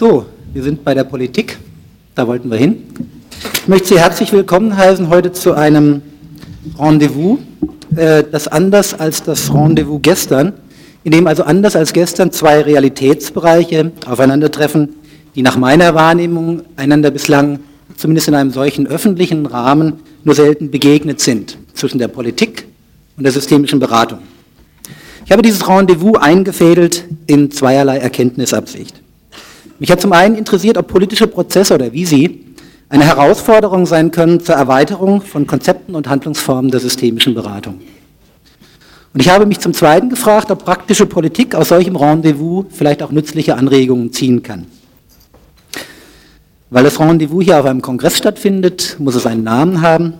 So, wir sind bei der Politik. Da wollten wir hin. Ich möchte Sie herzlich willkommen heißen heute zu einem Rendezvous, äh, das anders als das Rendezvous gestern, in dem also anders als gestern zwei Realitätsbereiche aufeinandertreffen, die nach meiner Wahrnehmung einander bislang zumindest in einem solchen öffentlichen Rahmen nur selten begegnet sind, zwischen der Politik und der systemischen Beratung. Ich habe dieses Rendezvous eingefädelt in zweierlei Erkenntnisabsicht. Mich hat zum einen interessiert, ob politische Prozesse oder wie sie eine Herausforderung sein können zur Erweiterung von Konzepten und Handlungsformen der systemischen Beratung. Und ich habe mich zum Zweiten gefragt, ob praktische Politik aus solchem Rendezvous vielleicht auch nützliche Anregungen ziehen kann. Weil das Rendezvous hier auf einem Kongress stattfindet, muss es einen Namen haben.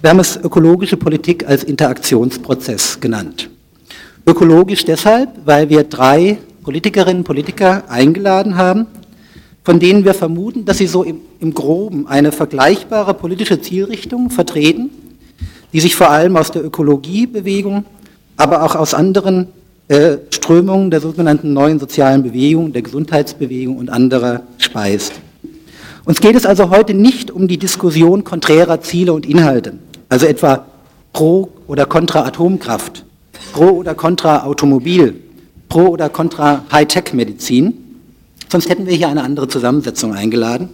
Wir haben es ökologische Politik als Interaktionsprozess genannt. Ökologisch deshalb, weil wir drei Politikerinnen und Politiker eingeladen haben, von denen wir vermuten, dass sie so im, im Groben eine vergleichbare politische Zielrichtung vertreten, die sich vor allem aus der Ökologiebewegung, aber auch aus anderen äh, Strömungen der sogenannten neuen sozialen Bewegung, der Gesundheitsbewegung und anderer speist. Uns geht es also heute nicht um die Diskussion konträrer Ziele und Inhalte, also etwa pro oder contra Atomkraft, pro oder contra Automobil, pro oder contra Hightech-Medizin, Sonst hätten wir hier eine andere Zusammensetzung eingeladen.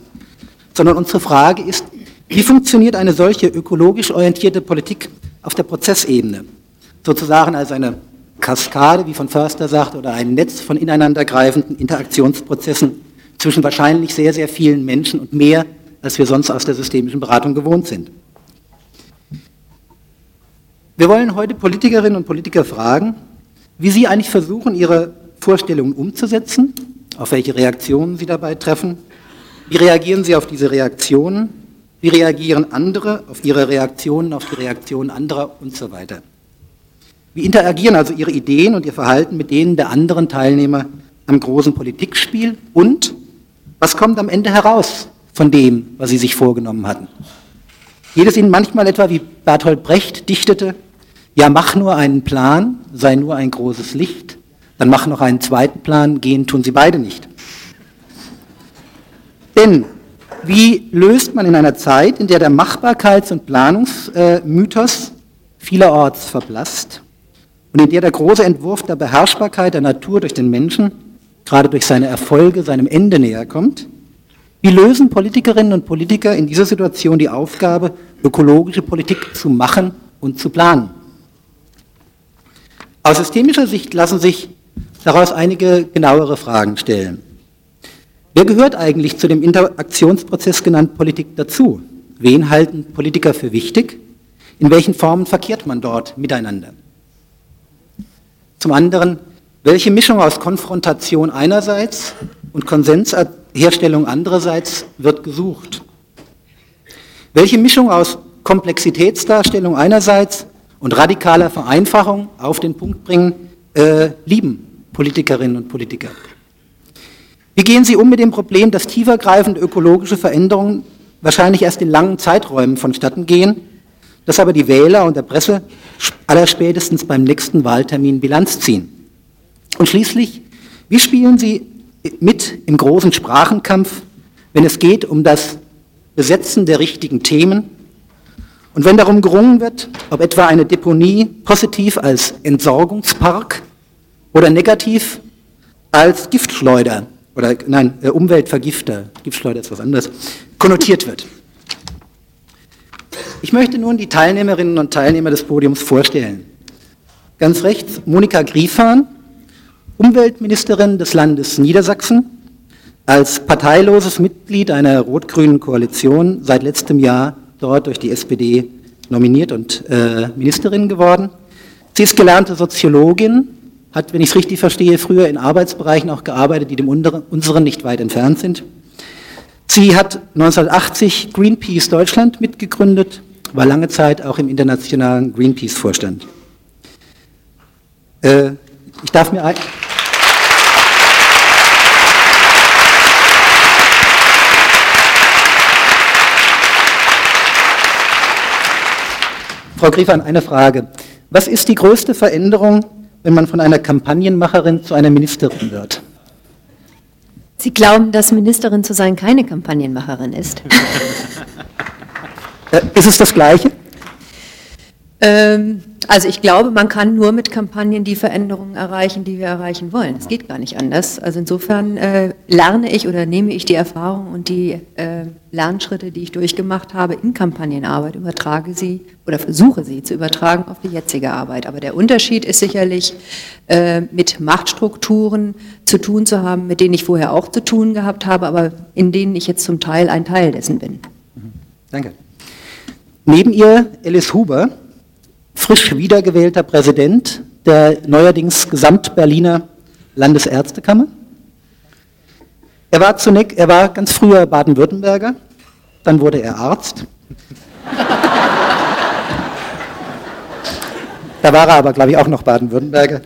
Sondern unsere Frage ist, wie funktioniert eine solche ökologisch orientierte Politik auf der Prozessebene? Sozusagen als eine Kaskade, wie von Förster sagt, oder ein Netz von ineinandergreifenden Interaktionsprozessen zwischen wahrscheinlich sehr, sehr vielen Menschen und mehr, als wir sonst aus der systemischen Beratung gewohnt sind. Wir wollen heute Politikerinnen und Politiker fragen, wie sie eigentlich versuchen, ihre Vorstellungen umzusetzen auf welche Reaktionen Sie dabei treffen, wie reagieren Sie auf diese Reaktionen, wie reagieren andere auf Ihre Reaktionen, auf die Reaktionen anderer und so weiter. Wie interagieren also Ihre Ideen und Ihr Verhalten mit denen der anderen Teilnehmer am großen Politikspiel und was kommt am Ende heraus von dem, was Sie sich vorgenommen hatten? Geht es Ihnen manchmal etwa wie Bertolt Brecht dichtete, ja mach nur einen Plan, sei nur ein großes Licht, dann machen noch einen zweiten Plan, gehen tun sie beide nicht. Denn wie löst man in einer Zeit, in der der Machbarkeits- und Planungsmythos vielerorts verblasst und in der der große Entwurf der Beherrschbarkeit der Natur durch den Menschen, gerade durch seine Erfolge, seinem Ende näher kommt, wie lösen Politikerinnen und Politiker in dieser Situation die Aufgabe, ökologische Politik zu machen und zu planen? Aus systemischer Sicht lassen sich daraus einige genauere Fragen stellen. Wer gehört eigentlich zu dem Interaktionsprozess genannt Politik dazu? Wen halten Politiker für wichtig? In welchen Formen verkehrt man dort miteinander? Zum anderen, welche Mischung aus Konfrontation einerseits und Konsensherstellung andererseits wird gesucht? Welche Mischung aus Komplexitätsdarstellung einerseits und radikaler Vereinfachung auf den Punkt bringen, äh, lieben Politikerinnen und Politiker. Wie gehen Sie um mit dem Problem, dass tiefergreifende ökologische Veränderungen wahrscheinlich erst in langen Zeiträumen vonstatten gehen, dass aber die Wähler und der Presse allerspätestens beim nächsten Wahltermin Bilanz ziehen? Und schließlich, wie spielen Sie mit im großen Sprachenkampf, wenn es geht um das Besetzen der richtigen Themen und wenn darum gerungen wird, ob etwa eine Deponie positiv als Entsorgungspark oder negativ als Giftschleuder oder nein, äh, Umweltvergifter, Giftschleuder ist was anderes, konnotiert wird. Ich möchte nun die Teilnehmerinnen und Teilnehmer des Podiums vorstellen. Ganz rechts Monika Griefahn, Umweltministerin des Landes Niedersachsen, als parteiloses Mitglied einer rot-grünen Koalition seit letztem Jahr dort durch die SPD nominiert und äh, Ministerin geworden. Sie ist gelernte Soziologin, hat, wenn ich es richtig verstehe, früher in Arbeitsbereichen auch gearbeitet, die dem unseren nicht weit entfernt sind. Sie hat 1980 Greenpeace Deutschland mitgegründet, war lange Zeit auch im internationalen Greenpeace-Vorstand. Äh, ich darf mir Frau Griefan, eine Frage. Was ist die größte Veränderung, wenn man von einer Kampagnenmacherin zu einer Ministerin wird? Sie glauben, dass Ministerin zu sein keine Kampagnenmacherin ist? Äh, ist es das Gleiche? Ähm, also ich glaube, man kann nur mit Kampagnen die Veränderungen erreichen, die wir erreichen wollen. Es geht gar nicht anders. Also insofern äh, lerne ich oder nehme ich die Erfahrung und die äh, Lernschritte, die ich durchgemacht habe in Kampagnenarbeit, übertrage sie oder versuche sie zu übertragen auf die jetzige Arbeit. Aber der Unterschied ist sicherlich, äh, mit Machtstrukturen zu tun zu haben, mit denen ich vorher auch zu tun gehabt habe, aber in denen ich jetzt zum Teil ein Teil dessen bin. Mhm. Danke. Neben ihr Alice Huber frisch wiedergewählter Präsident der neuerdings Gesamt-Berliner Landesärztekammer. Er war zunächst, er war ganz früher Baden-Württemberger, dann wurde er Arzt. da war er aber, glaube ich, auch noch Baden-Württemberger.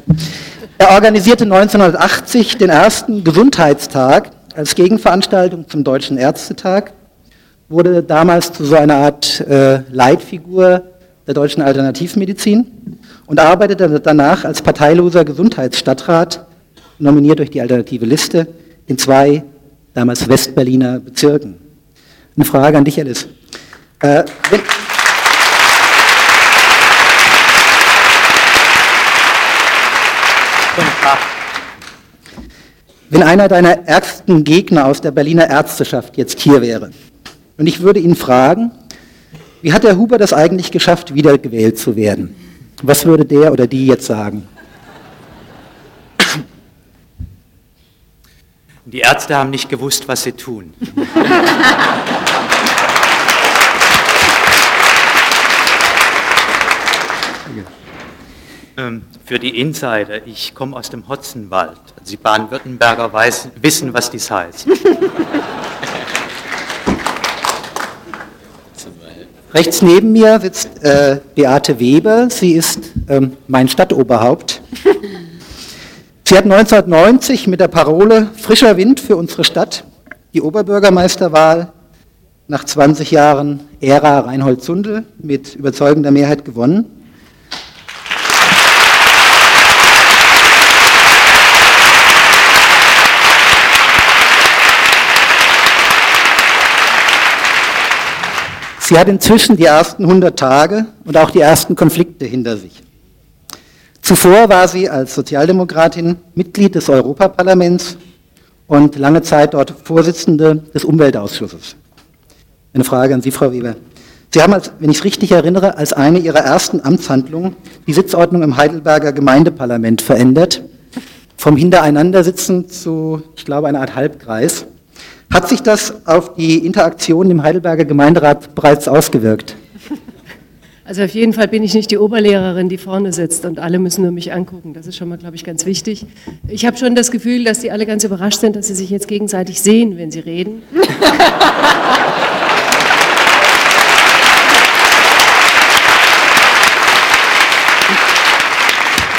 Er organisierte 1980 den ersten Gesundheitstag als Gegenveranstaltung zum Deutschen Ärztetag, wurde damals zu so einer Art äh, Leitfigur der deutschen Alternativmedizin und arbeitete danach als parteiloser Gesundheitsstadtrat, nominiert durch die alternative Liste, in zwei damals Westberliner Bezirken. Eine Frage an dich, Alice. Äh, wenn, wenn einer deiner ärgsten Gegner aus der Berliner Ärzteschaft jetzt hier wäre und ich würde ihn fragen, wie hat der Huber das eigentlich geschafft, wiedergewählt zu werden? Was würde der oder die jetzt sagen? Die Ärzte haben nicht gewusst, was sie tun. ähm, für die Insider, ich komme aus dem Hotzenwald. Also die Baden-Württemberger wissen, was dies heißt. Rechts neben mir sitzt äh, Beate Weber. Sie ist ähm, mein Stadtoberhaupt. Sie hat 1990 mit der Parole Frischer Wind für unsere Stadt die Oberbürgermeisterwahl nach 20 Jahren Ära Reinhold Zundel mit überzeugender Mehrheit gewonnen. Sie hat inzwischen die ersten 100 Tage und auch die ersten Konflikte hinter sich. Zuvor war sie als Sozialdemokratin Mitglied des Europaparlaments und lange Zeit dort Vorsitzende des Umweltausschusses. Eine Frage an Sie, Frau Weber. Sie haben, als, wenn ich es richtig erinnere, als eine Ihrer ersten Amtshandlungen die Sitzordnung im Heidelberger Gemeindeparlament verändert. Vom Hintereinandersitzen zu, ich glaube, einer Art Halbkreis. Hat sich das auf die Interaktion im Heidelberger Gemeinderat bereits ausgewirkt? Also auf jeden Fall bin ich nicht die Oberlehrerin, die vorne sitzt und alle müssen nur mich angucken. Das ist schon mal, glaube ich, ganz wichtig. Ich habe schon das Gefühl, dass die alle ganz überrascht sind, dass sie sich jetzt gegenseitig sehen, wenn sie reden.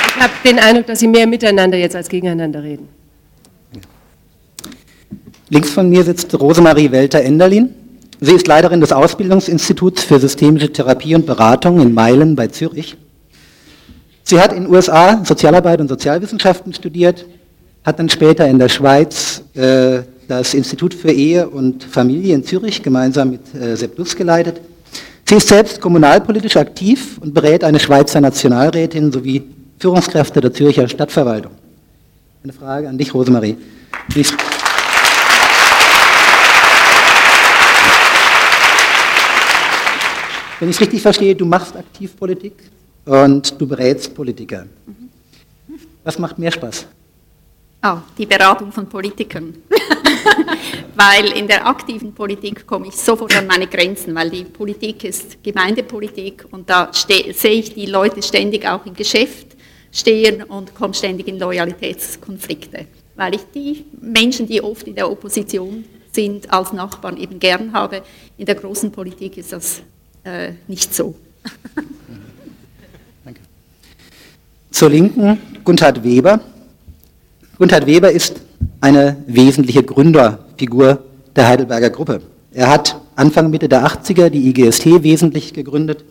Ich habe den Eindruck, dass sie mehr miteinander jetzt als gegeneinander reden. Links von mir sitzt Rosemarie Welter-Enderlin. Sie ist Leiterin des Ausbildungsinstituts für systemische Therapie und Beratung in Meilen bei Zürich. Sie hat in den USA Sozialarbeit und Sozialwissenschaften studiert, hat dann später in der Schweiz äh, das Institut für Ehe und Familie in Zürich gemeinsam mit äh, Sepp Lutz geleitet. Sie ist selbst kommunalpolitisch aktiv und berät eine Schweizer Nationalrätin sowie Führungskräfte der Zürcher Stadtverwaltung. Eine Frage an dich, Rosemarie. Wie wenn ich es richtig verstehe, du machst aktiv Politik und du berätst Politiker. Was macht mehr Spaß? Oh, die Beratung von Politikern. weil in der aktiven Politik komme ich sofort an meine Grenzen, weil die Politik ist Gemeindepolitik und da sehe ich die Leute ständig auch im Geschäft stehen und komme ständig in Loyalitätskonflikte, weil ich die Menschen, die oft in der Opposition sind, als Nachbarn eben gern habe. In der großen Politik ist das äh, nicht so. Danke. Zur Linken Gunther Weber. Gunther Weber ist eine wesentliche Gründerfigur der Heidelberger Gruppe. Er hat Anfang Mitte der 80er die IGST wesentlich gegründet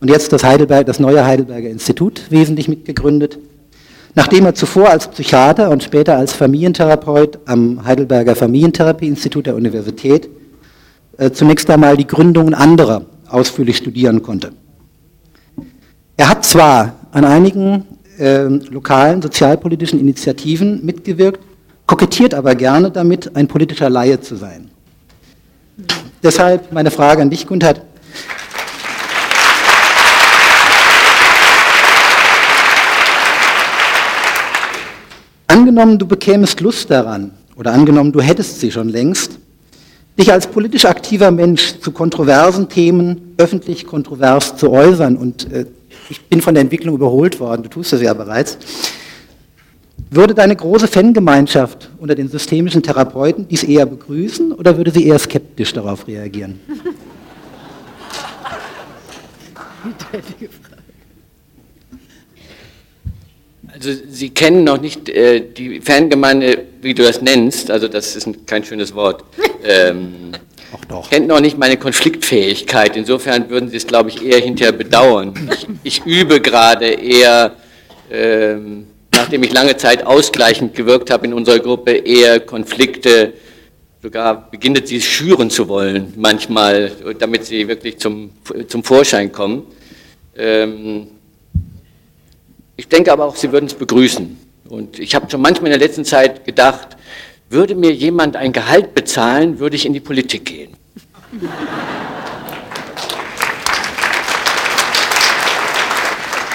und jetzt das, Heidelberg, das neue Heidelberger Institut wesentlich mitgegründet. nachdem er zuvor als Psychiater und später als Familientherapeut am Heidelberger Familientherapieinstitut der Universität äh, zunächst einmal die Gründungen anderer ausführlich studieren konnte. Er hat zwar an einigen äh, lokalen sozialpolitischen Initiativen mitgewirkt, kokettiert aber gerne damit, ein politischer Laie zu sein. Deshalb meine Frage an dich, Gunther. Angenommen, du bekämest Lust daran, oder angenommen, du hättest sie schon längst, dich als politisch aktiver Mensch zu kontroversen Themen öffentlich kontrovers zu äußern, und äh, ich bin von der Entwicklung überholt worden, du tust das ja bereits, würde deine große Fangemeinschaft unter den systemischen Therapeuten dies eher begrüßen oder würde sie eher skeptisch darauf reagieren? Also Sie kennen noch nicht äh, die Fangemeinde, wie du das nennst, also das ist ein, kein schönes Wort. Ähm, Ach doch. Kennt noch nicht meine Konfliktfähigkeit. Insofern würden Sie es, glaube ich, eher hinterher bedauern. Ich, ich übe gerade eher, ähm, nachdem ich lange Zeit ausgleichend gewirkt habe in unserer Gruppe, eher Konflikte, sogar beginnt sie schüren zu wollen, manchmal, damit sie wirklich zum, zum Vorschein kommen. Ähm, ich denke aber auch, Sie würden es begrüßen. Und ich habe schon manchmal in der letzten Zeit gedacht, würde mir jemand ein Gehalt bezahlen, würde ich in die Politik gehen.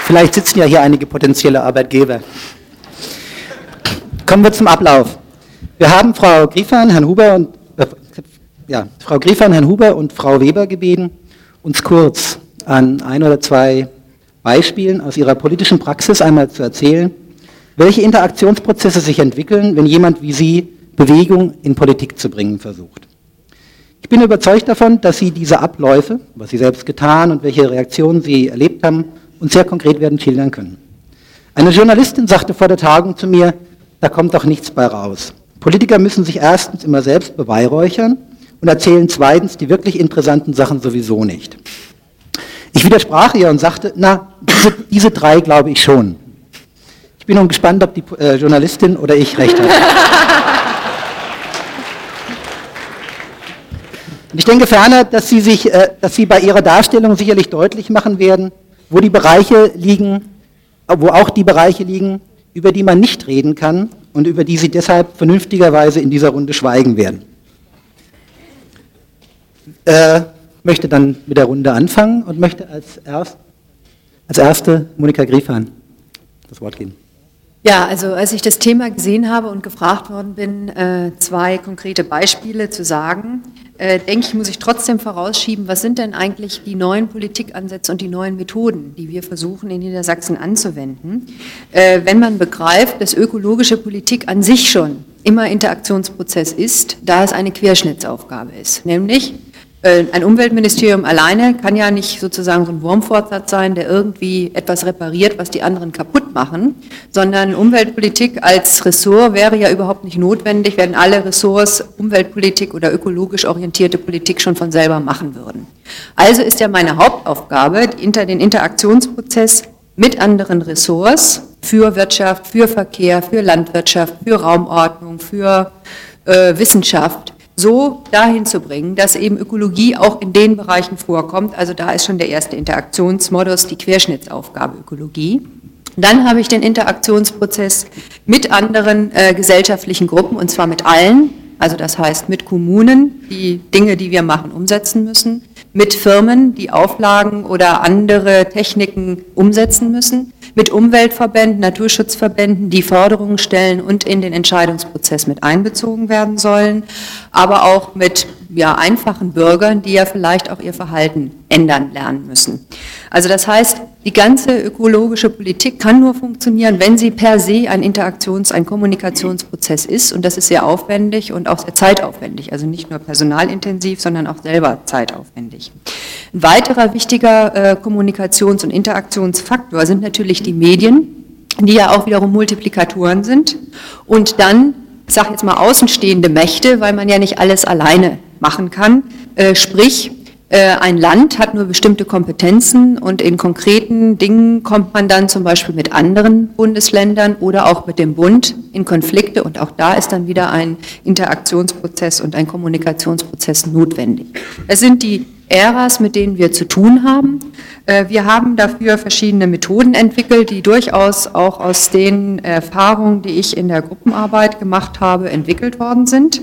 Vielleicht sitzen ja hier einige potenzielle Arbeitgeber. Kommen wir zum Ablauf. Wir haben Frau Griefern, Herrn Huber und äh, ja, Frau Griefern, Herrn Huber und Frau Weber gebeten, uns kurz an ein oder zwei Beispielen aus ihrer politischen Praxis einmal zu erzählen, welche Interaktionsprozesse sich entwickeln, wenn jemand wie Sie Bewegung in Politik zu bringen versucht. Ich bin überzeugt davon, dass Sie diese Abläufe, was Sie selbst getan und welche Reaktionen Sie erlebt haben, uns sehr konkret werden schildern können. Eine Journalistin sagte vor der Tagung zu mir, da kommt doch nichts bei raus. Politiker müssen sich erstens immer selbst beweihräuchern und erzählen zweitens die wirklich interessanten Sachen sowieso nicht. Ich widersprach ihr und sagte, na, diese, diese drei glaube ich schon. Ich bin nun gespannt, ob die äh, Journalistin oder ich recht hat. Und ich denke ferner, dass Sie, sich, äh, dass Sie bei Ihrer Darstellung sicherlich deutlich machen werden, wo die Bereiche liegen, wo auch die Bereiche liegen, über die man nicht reden kann und über die Sie deshalb vernünftigerweise in dieser Runde schweigen werden. Äh, möchte dann mit der Runde anfangen und möchte als, erst, als erste Monika Griefahn das Wort geben. Ja, also als ich das Thema gesehen habe und gefragt worden bin, äh, zwei konkrete Beispiele zu sagen, äh, denke ich, muss ich trotzdem vorausschieben, was sind denn eigentlich die neuen Politikansätze und die neuen Methoden, die wir versuchen in Niedersachsen anzuwenden, äh, wenn man begreift, dass ökologische Politik an sich schon immer Interaktionsprozess ist, da es eine Querschnittsaufgabe ist, nämlich ein Umweltministerium alleine kann ja nicht sozusagen so ein Wurmfortsatz sein, der irgendwie etwas repariert, was die anderen kaputt machen, sondern Umweltpolitik als Ressort wäre ja überhaupt nicht notwendig, wenn alle Ressorts Umweltpolitik oder ökologisch orientierte Politik schon von selber machen würden. Also ist ja meine Hauptaufgabe, den Interaktionsprozess mit anderen Ressorts für Wirtschaft, für Verkehr, für Landwirtschaft, für Raumordnung, für äh, Wissenschaft so dahin zu bringen, dass eben Ökologie auch in den Bereichen vorkommt. Also da ist schon der erste Interaktionsmodus, die Querschnittsaufgabe Ökologie. Dann habe ich den Interaktionsprozess mit anderen äh, gesellschaftlichen Gruppen, und zwar mit allen, also das heißt mit Kommunen, die Dinge, die wir machen, umsetzen müssen, mit Firmen, die Auflagen oder andere Techniken umsetzen müssen, mit Umweltverbänden, Naturschutzverbänden, die Forderungen stellen und in den Entscheidungsprozess mit einbezogen werden sollen, aber auch mit ja, einfachen Bürgern, die ja vielleicht auch ihr Verhalten ändern lernen müssen. Also das heißt, die ganze ökologische Politik kann nur funktionieren, wenn sie per se ein Interaktions-, ein Kommunikationsprozess ist und das ist sehr aufwendig und auch sehr zeitaufwendig, also nicht nur personalintensiv, sondern auch selber zeitaufwendig. Ein weiterer wichtiger äh, Kommunikations- und Interaktionsfaktor sind natürlich die Medien, die ja auch wiederum Multiplikatoren sind und dann ich sage jetzt mal außenstehende Mächte, weil man ja nicht alles alleine machen kann. Äh, sprich, ein Land hat nur bestimmte Kompetenzen und in konkreten Dingen kommt man dann zum Beispiel mit anderen Bundesländern oder auch mit dem Bund in Konflikte und auch da ist dann wieder ein Interaktionsprozess und ein Kommunikationsprozess notwendig. Es sind die Äras, mit denen wir zu tun haben. Äh, wir haben dafür verschiedene Methoden entwickelt, die durchaus auch aus den Erfahrungen, die ich in der Gruppenarbeit gemacht habe, entwickelt worden sind.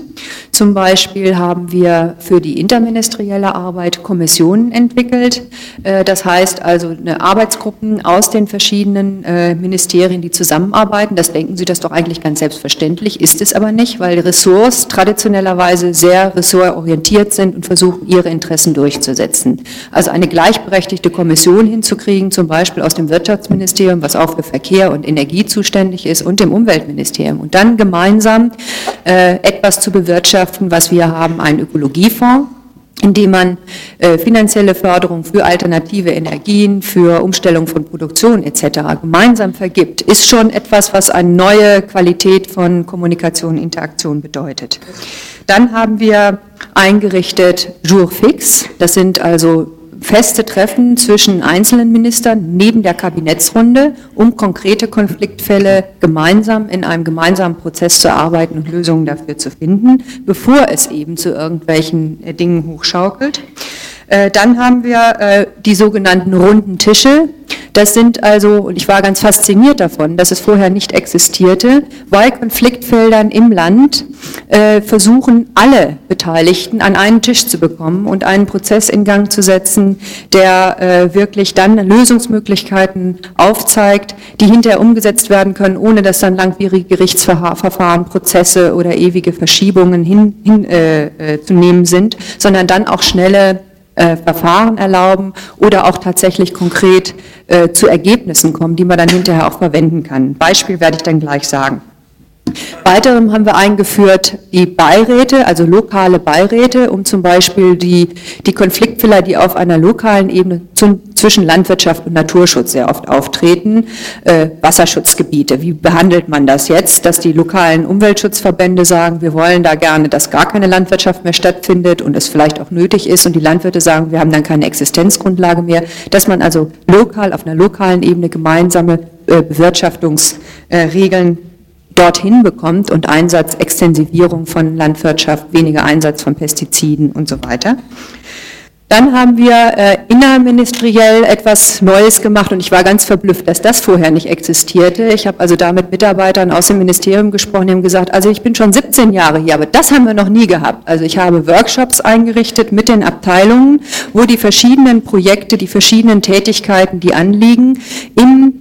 Zum Beispiel haben wir für die interministerielle Arbeit Kommissionen entwickelt. Äh, das heißt also eine Arbeitsgruppen aus den verschiedenen äh, Ministerien, die zusammenarbeiten. Das denken Sie das doch eigentlich ganz selbstverständlich, ist es aber nicht, weil Ressorts traditionellerweise sehr ressortorientiert sind und versuchen, ihre Interessen durchzusetzen. Also eine gleichberechtigte Kommission Kommission hinzukriegen, zum Beispiel aus dem Wirtschaftsministerium, was auch für Verkehr und Energie zuständig ist, und dem Umweltministerium. Und dann gemeinsam äh, etwas zu bewirtschaften, was wir haben, einen Ökologiefonds indem man äh, finanzielle Förderung für alternative Energien, für Umstellung von Produktion etc. gemeinsam vergibt, ist schon etwas, was eine neue Qualität von Kommunikation und Interaktion bedeutet. Dann haben wir eingerichtet Jour fix, das sind also feste Treffen zwischen einzelnen Ministern neben der Kabinettsrunde, um konkrete Konfliktfälle gemeinsam in einem gemeinsamen Prozess zu arbeiten und Lösungen dafür zu finden, bevor es eben zu irgendwelchen äh, Dingen hochschaukelt. Äh, dann haben wir äh, die sogenannten runden Tische. Das sind also, und ich war ganz fasziniert davon, dass es vorher nicht existierte, bei Konfliktfeldern im Land äh, versuchen alle Beteiligten an einen Tisch zu bekommen und einen Prozess in Gang zu setzen, der wirklich dann Lösungsmöglichkeiten aufzeigt, die hinterher umgesetzt werden können, ohne dass dann langwierige Gerichtsverfahren, Prozesse oder ewige Verschiebungen hinzunehmen hin, äh, sind, sondern dann auch schnelle äh, Verfahren erlauben oder auch tatsächlich konkret äh, zu Ergebnissen kommen, die man dann hinterher auch verwenden kann. Beispiel werde ich dann gleich sagen. Weiterem haben wir eingeführt die Beiräte, also lokale Beiräte, um zum Beispiel die, die Konfliktfälle, die auf einer lokalen Ebene zum, zwischen Landwirtschaft und Naturschutz sehr oft auftreten, äh, Wasserschutzgebiete. Wie behandelt man das jetzt, dass die lokalen Umweltschutzverbände sagen, wir wollen da gerne, dass gar keine Landwirtschaft mehr stattfindet und es vielleicht auch nötig ist und die Landwirte sagen, wir haben dann keine Existenzgrundlage mehr, dass man also lokal, auf einer lokalen Ebene gemeinsame äh, Bewirtschaftungsregeln dorthin bekommt und Einsatz, Extensivierung von Landwirtschaft, weniger Einsatz von Pestiziden und so weiter. Dann haben wir äh, innerministeriell etwas Neues gemacht und ich war ganz verblüfft, dass das vorher nicht existierte. Ich habe also da mit Mitarbeitern aus dem Ministerium gesprochen, die haben gesagt, also ich bin schon 17 Jahre hier, aber das haben wir noch nie gehabt. Also ich habe Workshops eingerichtet mit den Abteilungen, wo die verschiedenen Projekte, die verschiedenen Tätigkeiten, die anliegen, im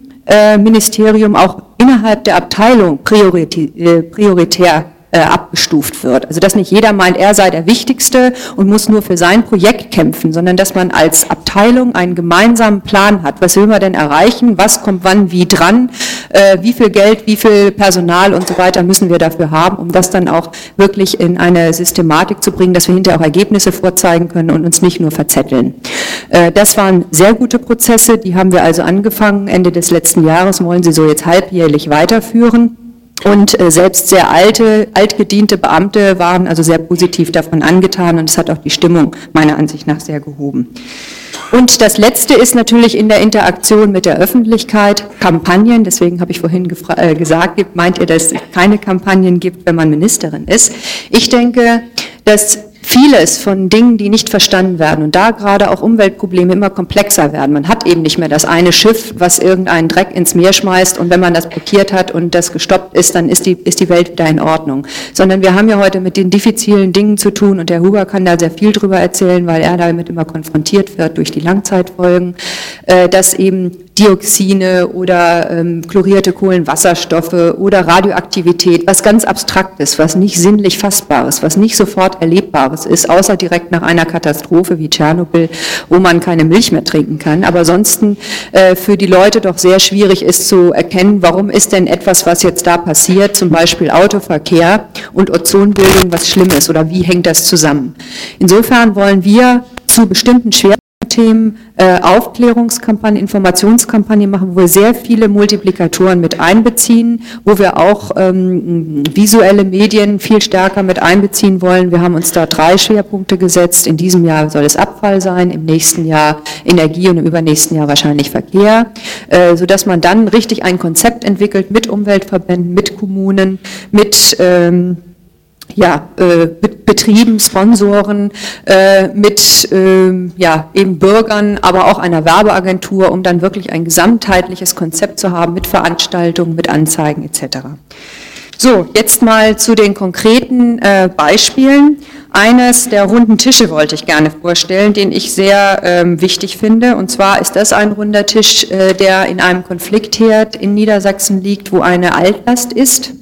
Ministerium auch innerhalb der Abteilung äh, prioritär äh, abgestuft wird. Also dass nicht jeder meint, er sei der Wichtigste und muss nur für sein Projekt kämpfen, sondern dass man als Abteilung einen gemeinsamen Plan hat. Was will man denn erreichen? Was kommt wann wie dran? Äh, wie viel Geld, wie viel Personal und so weiter müssen wir dafür haben, um das dann auch wirklich in eine Systematik zu bringen, dass wir hinterher auch Ergebnisse vorzeigen können und uns nicht nur verzetteln. Äh, das waren sehr gute Prozesse, die haben wir also angefangen Ende des letzten Jahres, wollen sie so jetzt halbjährlich weiterführen. Und äh, selbst sehr alte, altgediente Beamte waren also sehr positiv davon angetan und es hat auch die Stimmung meiner Ansicht nach sehr gehoben. Und das Letzte ist natürlich in der Interaktion mit der Öffentlichkeit Kampagnen. Deswegen habe ich vorhin äh, gesagt, meint ihr, dass es keine Kampagnen gibt, wenn man Ministerin ist? Ich denke, dass vieles von Dingen, die nicht verstanden werden und da gerade auch Umweltprobleme immer komplexer werden. Man hat eben nicht mehr das eine Schiff, was irgendeinen Dreck ins Meer schmeißt und wenn man das blockiert hat und das gestoppt ist, dann ist die, ist die Welt wieder in Ordnung. Sondern wir haben ja heute mit den diffizilen Dingen zu tun und der Huber kann da sehr viel drüber erzählen, weil er damit immer konfrontiert wird durch die Langzeitfolgen, äh, dass eben Dioxine oder ähm, chlorierte Kohlenwasserstoffe oder Radioaktivität, was ganz Abstraktes, was nicht sinnlich Fassbares, was nicht sofort Erlebbares ist, außer direkt nach einer Katastrophe wie Tschernobyl, wo man keine Milch mehr trinken kann. Aber ansonsten äh, für die Leute doch sehr schwierig ist zu erkennen, warum ist denn etwas, was jetzt da passiert, zum Beispiel Autoverkehr und Ozonbildung, was schlimm ist oder wie hängt das zusammen. Insofern wollen wir zu bestimmten Schwerpunkten Themen äh, Aufklärungskampagnen, Informationskampagnen machen, wo wir sehr viele Multiplikatoren mit einbeziehen, wo wir auch ähm, visuelle Medien viel stärker mit einbeziehen wollen. Wir haben uns da drei Schwerpunkte gesetzt. In diesem Jahr soll es Abfall sein, im nächsten Jahr Energie und im übernächsten Jahr wahrscheinlich Verkehr, äh, sodass man dann richtig ein Konzept entwickelt mit Umweltverbänden, mit Kommunen, mit ähm, ja, äh, Betrieben, Sponsoren, äh, mit äh, ja, eben Bürgern, aber auch einer Werbeagentur, um dann wirklich ein gesamtheitliches Konzept zu haben mit Veranstaltungen, mit Anzeigen etc. So, jetzt mal zu den konkreten äh, Beispielen. Eines der runden Tische wollte ich gerne vorstellen, den ich sehr ähm, wichtig finde. Und zwar ist das ein runder Tisch, äh, der in einem Konfliktherd in Niedersachsen liegt, wo eine Altlast ist,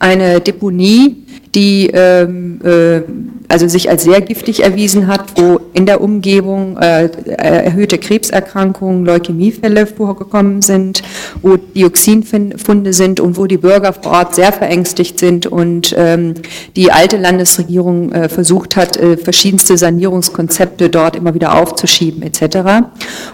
eine Deponie, die ähm, äh, also sich als sehr giftig erwiesen hat, wo in der Umgebung äh, erhöhte Krebserkrankungen, Leukämiefälle vorgekommen sind, wo Dioxinfunde sind und wo die Bürger vor Ort sehr verängstigt sind und ähm, die alte Landesregierung äh, versucht hat, äh, verschiedenste Sanierungskonzepte dort immer wieder aufzuschieben etc.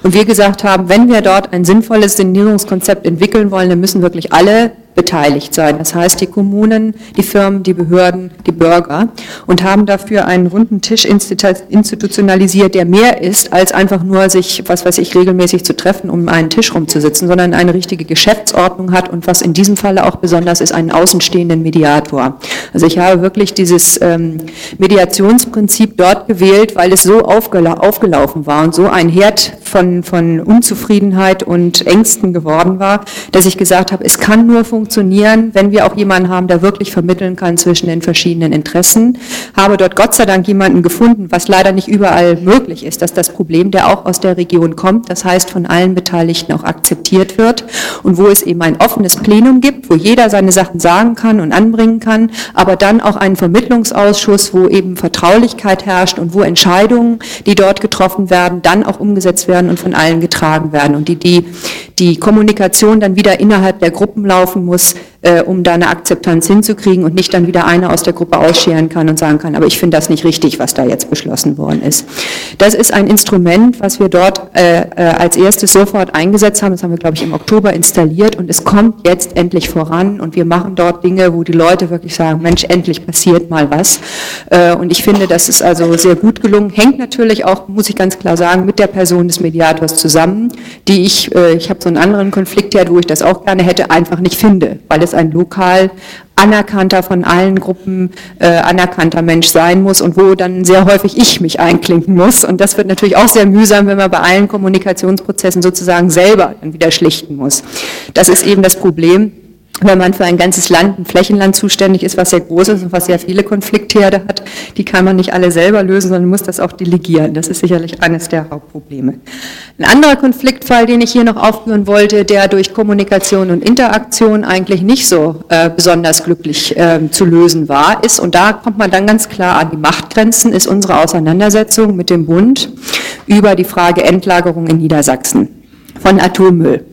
Und wir gesagt haben, wenn wir dort ein sinnvolles Sanierungskonzept entwickeln wollen, dann müssen wirklich alle beteiligt sein. Das heißt, die Kommunen, die Firmen, die Behörden, die Bürger und haben dafür einen runden Tisch institutionalisiert, der mehr ist, als einfach nur sich, was weiß ich, regelmäßig zu treffen, um einen Tisch rumzusitzen, sondern eine richtige Geschäftsordnung hat und was in diesem Falle auch besonders ist, einen außenstehenden Mediator. Also ich habe wirklich dieses ähm, Mediationsprinzip dort gewählt, weil es so aufgela aufgelaufen war und so ein Herd von, von Unzufriedenheit und Ängsten geworden war, dass ich gesagt habe, es kann nur funktionieren, funktionieren, wenn wir auch jemanden haben, der wirklich vermitteln kann zwischen den verschiedenen Interessen. Habe dort Gott sei Dank jemanden gefunden, was leider nicht überall möglich ist, dass das Problem, der auch aus der Region kommt, das heißt von allen Beteiligten auch akzeptiert wird und wo es eben ein offenes Plenum gibt, wo jeder seine Sachen sagen kann und anbringen kann, aber dann auch einen Vermittlungsausschuss, wo eben Vertraulichkeit herrscht und wo Entscheidungen, die dort getroffen werden, dann auch umgesetzt werden und von allen getragen werden und die die, die Kommunikation dann wieder innerhalb der Gruppen laufen muss muss, äh, um da eine Akzeptanz hinzukriegen und nicht dann wieder einer aus der Gruppe ausscheren kann und sagen kann, aber ich finde das nicht richtig, was da jetzt beschlossen worden ist. Das ist ein Instrument, was wir dort äh, äh, als erstes sofort eingesetzt haben. Das haben wir, glaube ich, im Oktober installiert und es kommt jetzt endlich voran und wir machen dort Dinge, wo die Leute wirklich sagen, Mensch, endlich passiert mal was. Äh, und ich finde, das ist also sehr gut gelungen. Hängt natürlich auch, muss ich ganz klar sagen, mit der Person des Mediators zusammen, die ich, äh, ich habe so einen anderen Konflikt, wo ich das auch gerne hätte, einfach nicht finde, weil es ein lokal anerkannter von allen Gruppen äh, anerkannter Mensch sein muss und wo dann sehr häufig ich mich einklinken muss. Und das wird natürlich auch sehr mühsam, wenn man bei allen Kommunikationsprozessen sozusagen selber dann wieder schlichten muss. Das ist eben das Problem wenn man für ein ganzes Land, ein Flächenland zuständig ist, was sehr groß ist und was sehr viele Konfliktherde hat, die kann man nicht alle selber lösen, sondern muss das auch delegieren. Das ist sicherlich eines der Hauptprobleme. Ein anderer Konfliktfall, den ich hier noch aufführen wollte, der durch Kommunikation und Interaktion eigentlich nicht so äh, besonders glücklich äh, zu lösen war, ist, und da kommt man dann ganz klar an die Machtgrenzen, ist unsere Auseinandersetzung mit dem Bund über die Frage Endlagerung in Niedersachsen von Atommüll.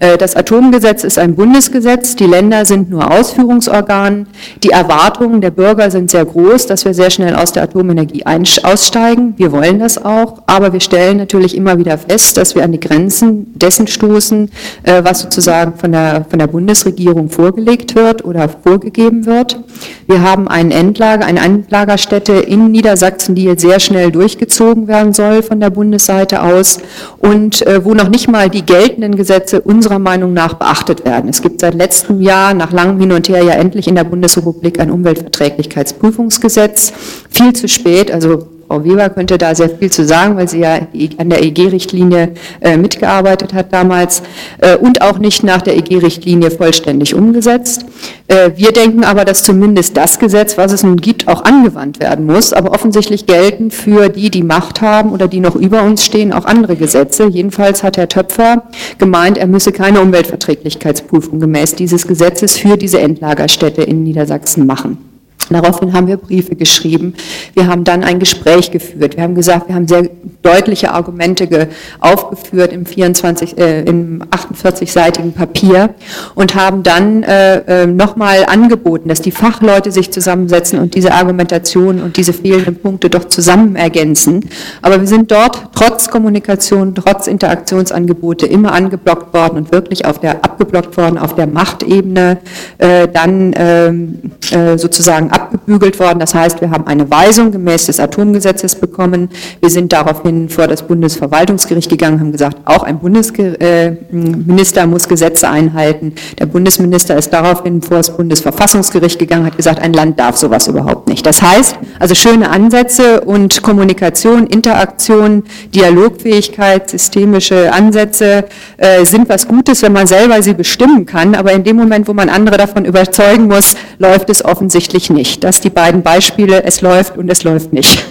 Äh, das Atomgesetz ist ein Bundesgesetz, die Länder sind nur Ausführungsorgan. Die Erwartungen der Bürger sind sehr groß, dass wir sehr schnell aus der Atomenergie aussteigen. Wir wollen das auch, aber wir stellen natürlich immer wieder fest, dass wir an die Grenzen dessen stoßen, äh, was sozusagen von der, von der Bundesregierung vorgelegt wird oder vorgegeben wird. Wir haben einen Endlager, eine Endlagerstätte in Niedersachsen, die jetzt sehr schnell durchgezogen werden soll von der Bundesseite aus und äh, wo noch nicht mal die geltenden Gesetze unserer Meinung nach beachtet werden. Es gibt seit letztem Jahr, nach langem Hin und Her, ja endlich in der Bundesrepublik ein Umweltverträglichkeitsprüfungsgesetz. Viel zu spät, also Frau Weber könnte da sehr viel zu sagen, weil sie ja an der EG-Richtlinie äh, mitgearbeitet hat damals äh, und auch nicht nach der EG-Richtlinie vollständig umgesetzt. Äh, wir denken aber, dass zumindest das Gesetz, was es nun gibt, auch angewandt werden muss. Aber offensichtlich gelten für die, die Macht haben oder die noch über uns stehen, auch andere Gesetze. Jedenfalls hat Herr Töpfer gemeint, er müsse keine Umweltverträglichkeitsprüfung gemäß dieses Gesetzes für diese Endlagerstätte in Niedersachsen machen. Daraufhin haben wir Briefe geschrieben. Wir haben dann ein Gespräch geführt. Wir haben gesagt, wir haben sehr deutliche Argumente aufgeführt im 24, äh, im 48-seitigen Papier und haben dann äh, äh, nochmal angeboten, dass die Fachleute sich zusammensetzen und diese Argumentation und diese fehlenden Punkte doch zusammen ergänzen. Aber wir sind dort trotz Kommunikation, trotz Interaktionsangebote immer angeblockt worden und wirklich auf der abgeblockt worden auf der Machtebene äh, dann ähm, äh, sozusagen a abgebügelt worden. Das heißt, wir haben eine Weisung gemäß des Atomgesetzes bekommen. Wir sind daraufhin vor das Bundesverwaltungsgericht gegangen, haben gesagt, auch ein Bundesminister äh, muss Gesetze einhalten. Der Bundesminister ist daraufhin vor das Bundesverfassungsgericht gegangen, hat gesagt, ein Land darf sowas überhaupt nicht. Das heißt, also schöne Ansätze und Kommunikation, Interaktion, Dialogfähigkeit, systemische Ansätze äh, sind was Gutes, wenn man selber sie bestimmen kann. Aber in dem Moment, wo man andere davon überzeugen muss, läuft es offensichtlich nicht nicht. Das die beiden Beispiele, es läuft und es läuft nicht.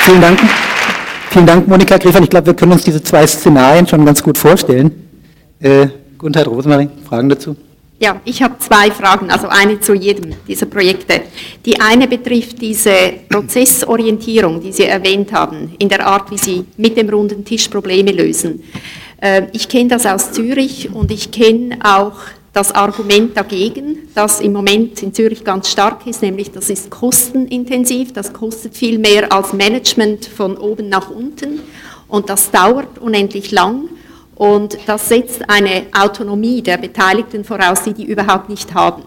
Vielen Dank. Vielen Dank, Monika Gräfer. Ich glaube, wir können uns diese zwei Szenarien schon ganz gut vorstellen. Äh, Gunther Rosemaring, Fragen dazu? Ja, ich habe zwei Fragen, also eine zu jedem dieser Projekte. Die eine betrifft diese Prozessorientierung, die Sie erwähnt haben, in der Art, wie Sie mit dem runden Tisch Probleme lösen. Äh, ich kenne das aus Zürich und ich kenne auch das Argument dagegen, das im Moment in Zürich ganz stark ist, nämlich das ist kostenintensiv, das kostet viel mehr als Management von oben nach unten und das dauert unendlich lang und das setzt eine Autonomie der Beteiligten voraus, die die überhaupt nicht haben.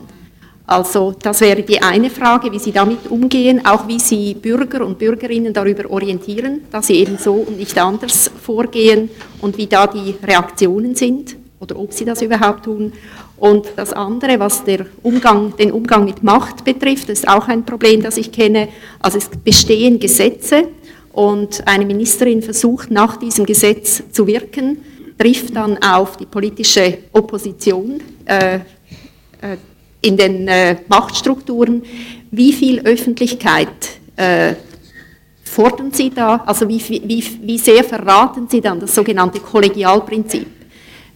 Also das wäre die eine Frage, wie Sie damit umgehen, auch wie Sie Bürger und Bürgerinnen darüber orientieren, dass sie eben so und nicht anders vorgehen und wie da die Reaktionen sind oder ob Sie das überhaupt tun. Und das andere, was Umgang, den Umgang mit Macht betrifft, ist auch ein Problem, das ich kenne. Also es bestehen Gesetze und eine Ministerin versucht nach diesem Gesetz zu wirken trifft dann auf die politische Opposition äh, äh, in den äh, Machtstrukturen. Wie viel Öffentlichkeit äh, fordern Sie da? Also wie, wie, wie sehr verraten Sie dann das sogenannte Kollegialprinzip,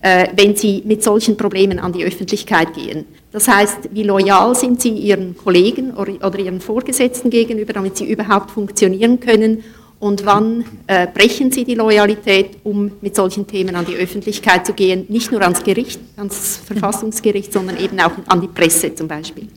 äh, wenn Sie mit solchen Problemen an die Öffentlichkeit gehen? Das heißt, wie loyal sind Sie Ihren Kollegen oder Ihren Vorgesetzten gegenüber, damit Sie überhaupt funktionieren können? Und wann äh, brechen Sie die Loyalität, um mit solchen Themen an die Öffentlichkeit zu gehen, nicht nur ans Gericht, ans Verfassungsgericht, sondern eben auch an die Presse zum Beispiel.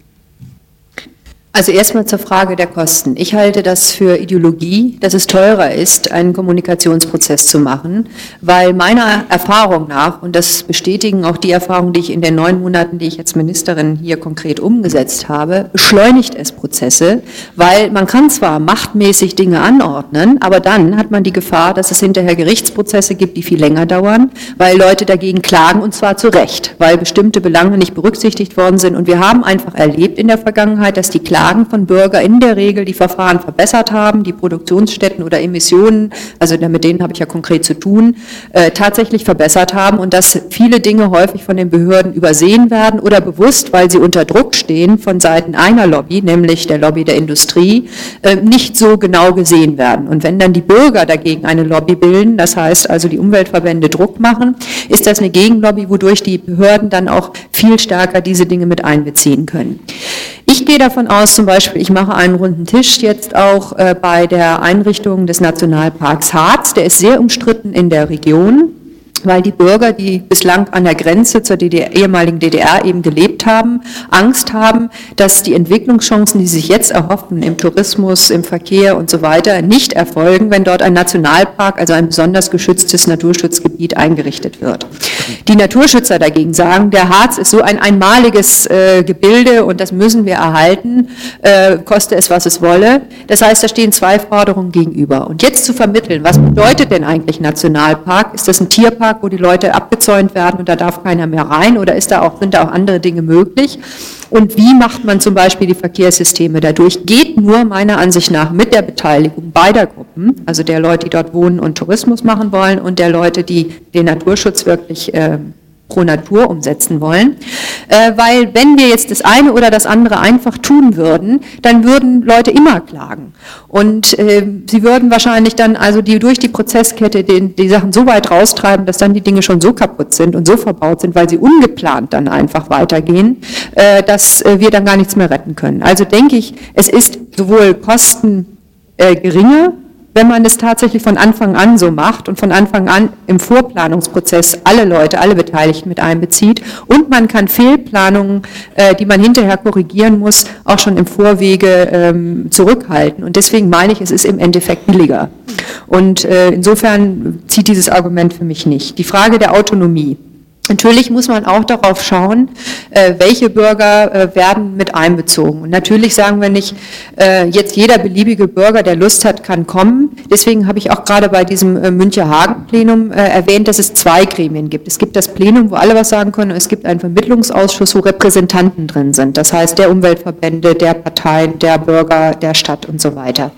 Also erstmal zur Frage der Kosten. Ich halte das für Ideologie, dass es teurer ist, einen Kommunikationsprozess zu machen, weil meiner Erfahrung nach, und das bestätigen auch die Erfahrungen, die ich in den neun Monaten, die ich als Ministerin hier konkret umgesetzt habe, beschleunigt es Prozesse, weil man kann zwar machtmäßig Dinge anordnen, aber dann hat man die Gefahr, dass es hinterher Gerichtsprozesse gibt, die viel länger dauern, weil Leute dagegen klagen und zwar zu Recht, weil bestimmte Belange nicht berücksichtigt worden sind. Und wir haben einfach erlebt in der Vergangenheit, dass die Klagen Klagen von Bürgern in der Regel die Verfahren verbessert haben, die Produktionsstätten oder Emissionen, also mit denen habe ich ja konkret zu tun, äh, tatsächlich verbessert haben und dass viele Dinge häufig von den Behörden übersehen werden oder bewusst, weil sie unter Druck stehen von Seiten einer Lobby, nämlich der Lobby der Industrie, äh, nicht so genau gesehen werden. Und wenn dann die Bürger dagegen eine Lobby bilden, das heißt also die Umweltverbände Druck machen, ist das eine Gegenlobby, wodurch die Behörden dann auch viel stärker diese Dinge mit einbeziehen können. Ich gehe davon aus, zum Beispiel, ich mache einen runden Tisch jetzt auch äh, bei der Einrichtung des Nationalparks Harz. Der ist sehr umstritten in der Region weil die Bürger, die bislang an der Grenze zur DDR, ehemaligen DDR eben gelebt haben, Angst haben, dass die Entwicklungschancen, die sich jetzt erhoffen im Tourismus, im Verkehr und so weiter, nicht erfolgen, wenn dort ein Nationalpark, also ein besonders geschütztes Naturschutzgebiet eingerichtet wird. Die Naturschützer dagegen sagen, der Harz ist so ein einmaliges äh, Gebilde und das müssen wir erhalten, äh, koste es, was es wolle. Das heißt, da stehen zwei Forderungen gegenüber. Und jetzt zu vermitteln, was bedeutet denn eigentlich Nationalpark? Ist das ein Tierpark? Park, wo die Leute abgezäunt werden und da darf keiner mehr rein oder ist da auch, sind da auch andere Dinge möglich? Und wie macht man zum Beispiel die Verkehrssysteme dadurch? Geht nur meiner Ansicht nach mit der Beteiligung beider Gruppen, also der Leute, die dort wohnen und Tourismus machen wollen und der Leute, die den Naturschutz wirklich äh, pro Natur umsetzen wollen, äh, weil wenn wir jetzt das eine oder das andere einfach tun würden, dann würden Leute immer klagen und äh, sie würden wahrscheinlich dann also die durch die Prozesskette den, die Sachen so weit raustreiben, dass dann die Dinge schon so kaputt sind und so verbaut sind, weil sie ungeplant dann einfach weitergehen, äh, dass äh, wir dann gar nichts mehr retten können. Also denke ich, es ist sowohl Kosten äh, geringer wenn man es tatsächlich von Anfang an so macht und von Anfang an im Vorplanungsprozess alle Leute, alle Beteiligten mit einbezieht und man kann Fehlplanungen, äh, die man hinterher korrigieren muss, auch schon im Vorwege ähm, zurückhalten. Und deswegen meine ich, es ist im Endeffekt billiger. Und äh, insofern zieht dieses Argument für mich nicht. Die Frage der Autonomie. Natürlich muss man auch darauf schauen, äh, welche Bürger äh, werden mit einbezogen. Und natürlich sagen wir nicht, äh, jetzt jeder beliebige Bürger, der Lust hat, kann kommen. Deswegen habe ich auch gerade bei diesem Müncher Hagen-Plenum erwähnt, dass es zwei Gremien gibt. Es gibt das Plenum, wo alle was sagen können, und es gibt einen Vermittlungsausschuss, wo Repräsentanten drin sind. Das heißt, der Umweltverbände, der Parteien, der Bürger, der Stadt und so weiter.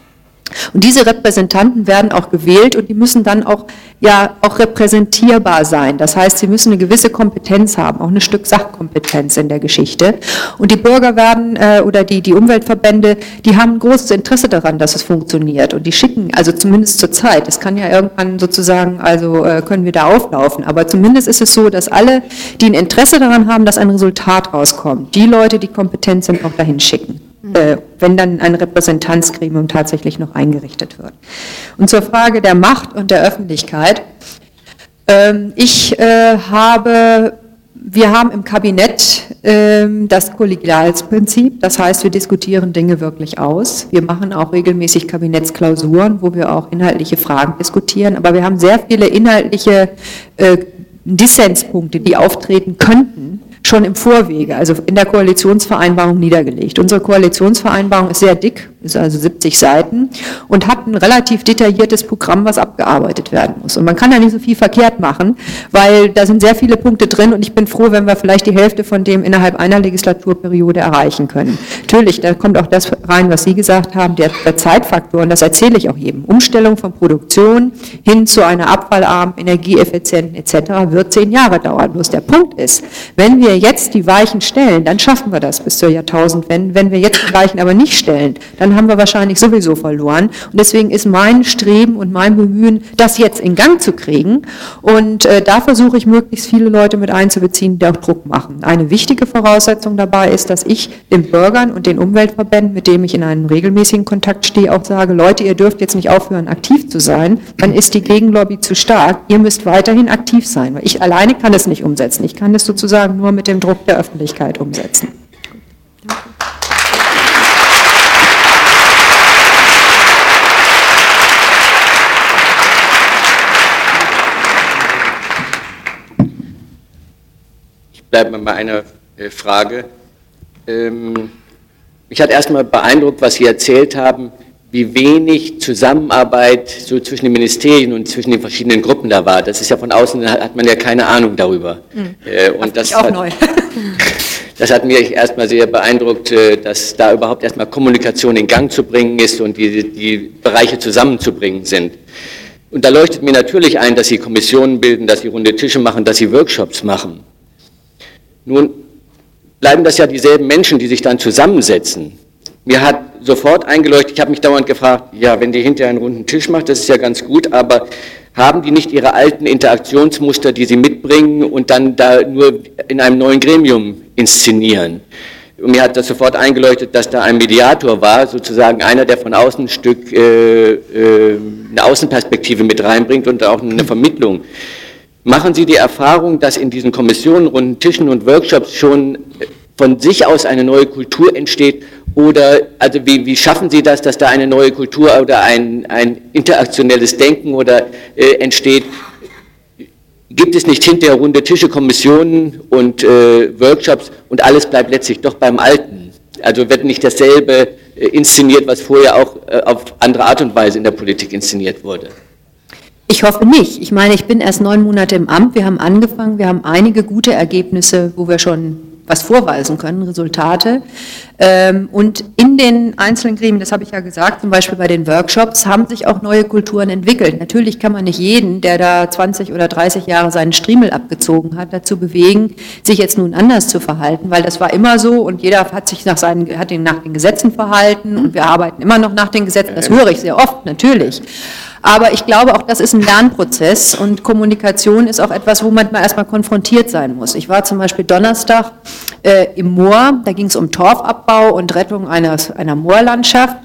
Und diese Repräsentanten werden auch gewählt und die müssen dann auch, ja, auch repräsentierbar sein. Das heißt, sie müssen eine gewisse Kompetenz haben, auch ein Stück Sachkompetenz in der Geschichte. Und die Bürger werden, äh, oder die, die Umweltverbände, die haben ein großes Interesse daran, dass es funktioniert. Und die schicken, also zumindest zur Zeit, es kann ja irgendwann sozusagen, also äh, können wir da auflaufen. Aber zumindest ist es so, dass alle, die ein Interesse daran haben, dass ein Resultat rauskommt, die Leute, die kompetent sind, auch dahin schicken äh, wenn dann ein Repräsentanzgremium tatsächlich noch eingerichtet wird. Und zur Frage der Macht und der Öffentlichkeit. Ähm, ich äh, habe, wir haben im Kabinett ähm, das Kollegialsprinzip, das heißt, wir diskutieren Dinge wirklich aus. Wir machen auch regelmäßig Kabinettsklausuren, wo wir auch inhaltliche Fragen diskutieren, aber wir haben sehr viele inhaltliche äh, Dissenspunkte, die auftreten könnten schon im Vorwege, also in der Koalitionsvereinbarung niedergelegt. Unsere Koalitionsvereinbarung ist sehr dick, ist also 70 Seiten und hat ein relativ detailliertes Programm, was abgearbeitet werden muss. Und man kann da nicht so viel verkehrt machen, weil da sind sehr viele Punkte drin und ich bin froh, wenn wir vielleicht die Hälfte von dem innerhalb einer Legislaturperiode erreichen können. Natürlich, da kommt auch das rein, was Sie gesagt haben, der, der Zeitfaktor, und das erzähle ich auch jedem. Umstellung von Produktion hin zu einer abfallarmen, energieeffizienten etc. wird zehn Jahre dauern. Bloß der Punkt ist, wenn wir jetzt die Weichen stellen, dann schaffen wir das bis zur Jahrtausendwende. Wenn wir jetzt die Weichen aber nicht stellen, dann haben wir wahrscheinlich sowieso verloren. Und deswegen ist mein Streben und mein Bemühen, das jetzt in Gang zu kriegen. Und äh, da versuche ich möglichst viele Leute mit einzubeziehen, die auch Druck machen. Eine wichtige Voraussetzung dabei ist, dass ich den Bürgern und den Umweltverbänden, mit denen ich in einem regelmäßigen Kontakt stehe, auch sage, Leute, ihr dürft jetzt nicht aufhören, aktiv zu sein, dann ist die Gegenlobby zu stark. Ihr müsst weiterhin aktiv sein, weil ich alleine kann es nicht umsetzen. Ich kann es sozusagen nur mit dem Druck der Öffentlichkeit umsetzen. Ich bleibe mal bei einer äh, Frage. Ähm, mich hat erstmal beeindruckt, was Sie erzählt haben, wie wenig Zusammenarbeit so zwischen den Ministerien und zwischen den verschiedenen Gruppen da war. Das ist ja von außen, hat man ja keine Ahnung darüber. Mhm. Äh, und das, das auch hat, neu. das hat mich erstmal sehr beeindruckt, äh, dass da überhaupt erstmal Kommunikation in Gang zu bringen ist und die, die Bereiche zusammenzubringen sind. Und da leuchtet mir natürlich ein, dass Sie Kommissionen bilden, dass Sie runde Tische machen, dass Sie Workshops machen. Nun bleiben das ja dieselben Menschen, die sich dann zusammensetzen. Mir hat sofort eingeleuchtet, ich habe mich dauernd gefragt, ja, wenn die hinterher einen runden Tisch macht, das ist ja ganz gut, aber haben die nicht ihre alten Interaktionsmuster, die sie mitbringen und dann da nur in einem neuen Gremium inszenieren? Und mir hat das sofort eingeleuchtet, dass da ein Mediator war, sozusagen einer, der von außen ein Stück äh, äh, eine Außenperspektive mit reinbringt und auch eine Vermittlung. Machen Sie die Erfahrung, dass in diesen Kommissionen, runden Tischen und Workshops schon von sich aus eine neue Kultur entsteht oder also wie, wie schaffen Sie das, dass da eine neue Kultur oder ein, ein interaktionelles Denken oder äh, entsteht? Gibt es nicht hinterher runde Tische, Kommissionen und äh, Workshops und alles bleibt letztlich doch beim Alten? Also wird nicht dasselbe äh, inszeniert, was vorher auch äh, auf andere Art und Weise in der Politik inszeniert wurde? Ich hoffe nicht. Ich meine, ich bin erst neun Monate im Amt. Wir haben angefangen, wir haben einige gute Ergebnisse, wo wir schon was vorweisen können, Resultate. Ähm, und in den einzelnen Gremien, das habe ich ja gesagt, zum Beispiel bei den Workshops, haben sich auch neue Kulturen entwickelt. Natürlich kann man nicht jeden, der da 20 oder 30 Jahre seinen Striemel abgezogen hat, dazu bewegen, sich jetzt nun anders zu verhalten, weil das war immer so und jeder hat sich nach, seinen, hat den, nach den Gesetzen verhalten und wir arbeiten immer noch nach den Gesetzen. Das höre ich sehr oft, natürlich. Aber ich glaube, auch das ist ein Lernprozess und Kommunikation ist auch etwas, wo man erstmal konfrontiert sein muss. Ich war zum Beispiel Donnerstag äh, im Moor, da ging es um Torfabbau und Rettung eines, einer Moorlandschaft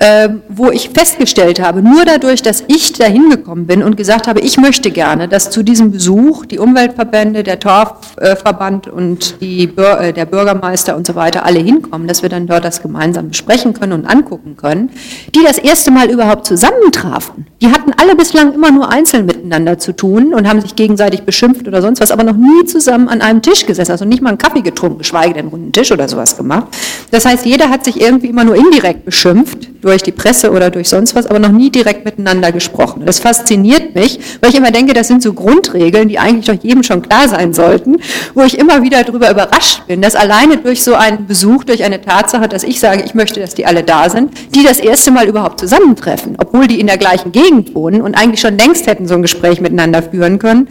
ähm, wo ich festgestellt habe, nur dadurch, dass ich da hingekommen bin und gesagt habe, ich möchte gerne, dass zu diesem Besuch die Umweltverbände, der Torfverband und die, äh, der Bürgermeister und so weiter alle hinkommen, dass wir dann dort das gemeinsam besprechen können und angucken können, die das erste Mal überhaupt zusammentrafen. Die hatten alle bislang immer nur einzeln miteinander zu tun und haben sich gegenseitig beschimpft oder sonst was, aber noch nie zusammen an einem Tisch gesessen, also nicht mal einen Kaffee getrunken, geschweige denn runden Tisch oder sowas gemacht. Das heißt, jeder hat sich irgendwie immer nur indirekt beschimpft durch die Presse oder durch sonst was, aber noch nie direkt miteinander gesprochen. Das fasziniert mich, weil ich immer denke, das sind so Grundregeln, die eigentlich doch jedem schon klar sein sollten, wo ich immer wieder darüber überrascht bin, dass alleine durch so einen Besuch, durch eine Tatsache, dass ich sage, ich möchte, dass die alle da sind, die das erste Mal überhaupt zusammentreffen, obwohl die in der gleichen Gegend wohnen und eigentlich schon längst hätten so ein Gespräch miteinander führen können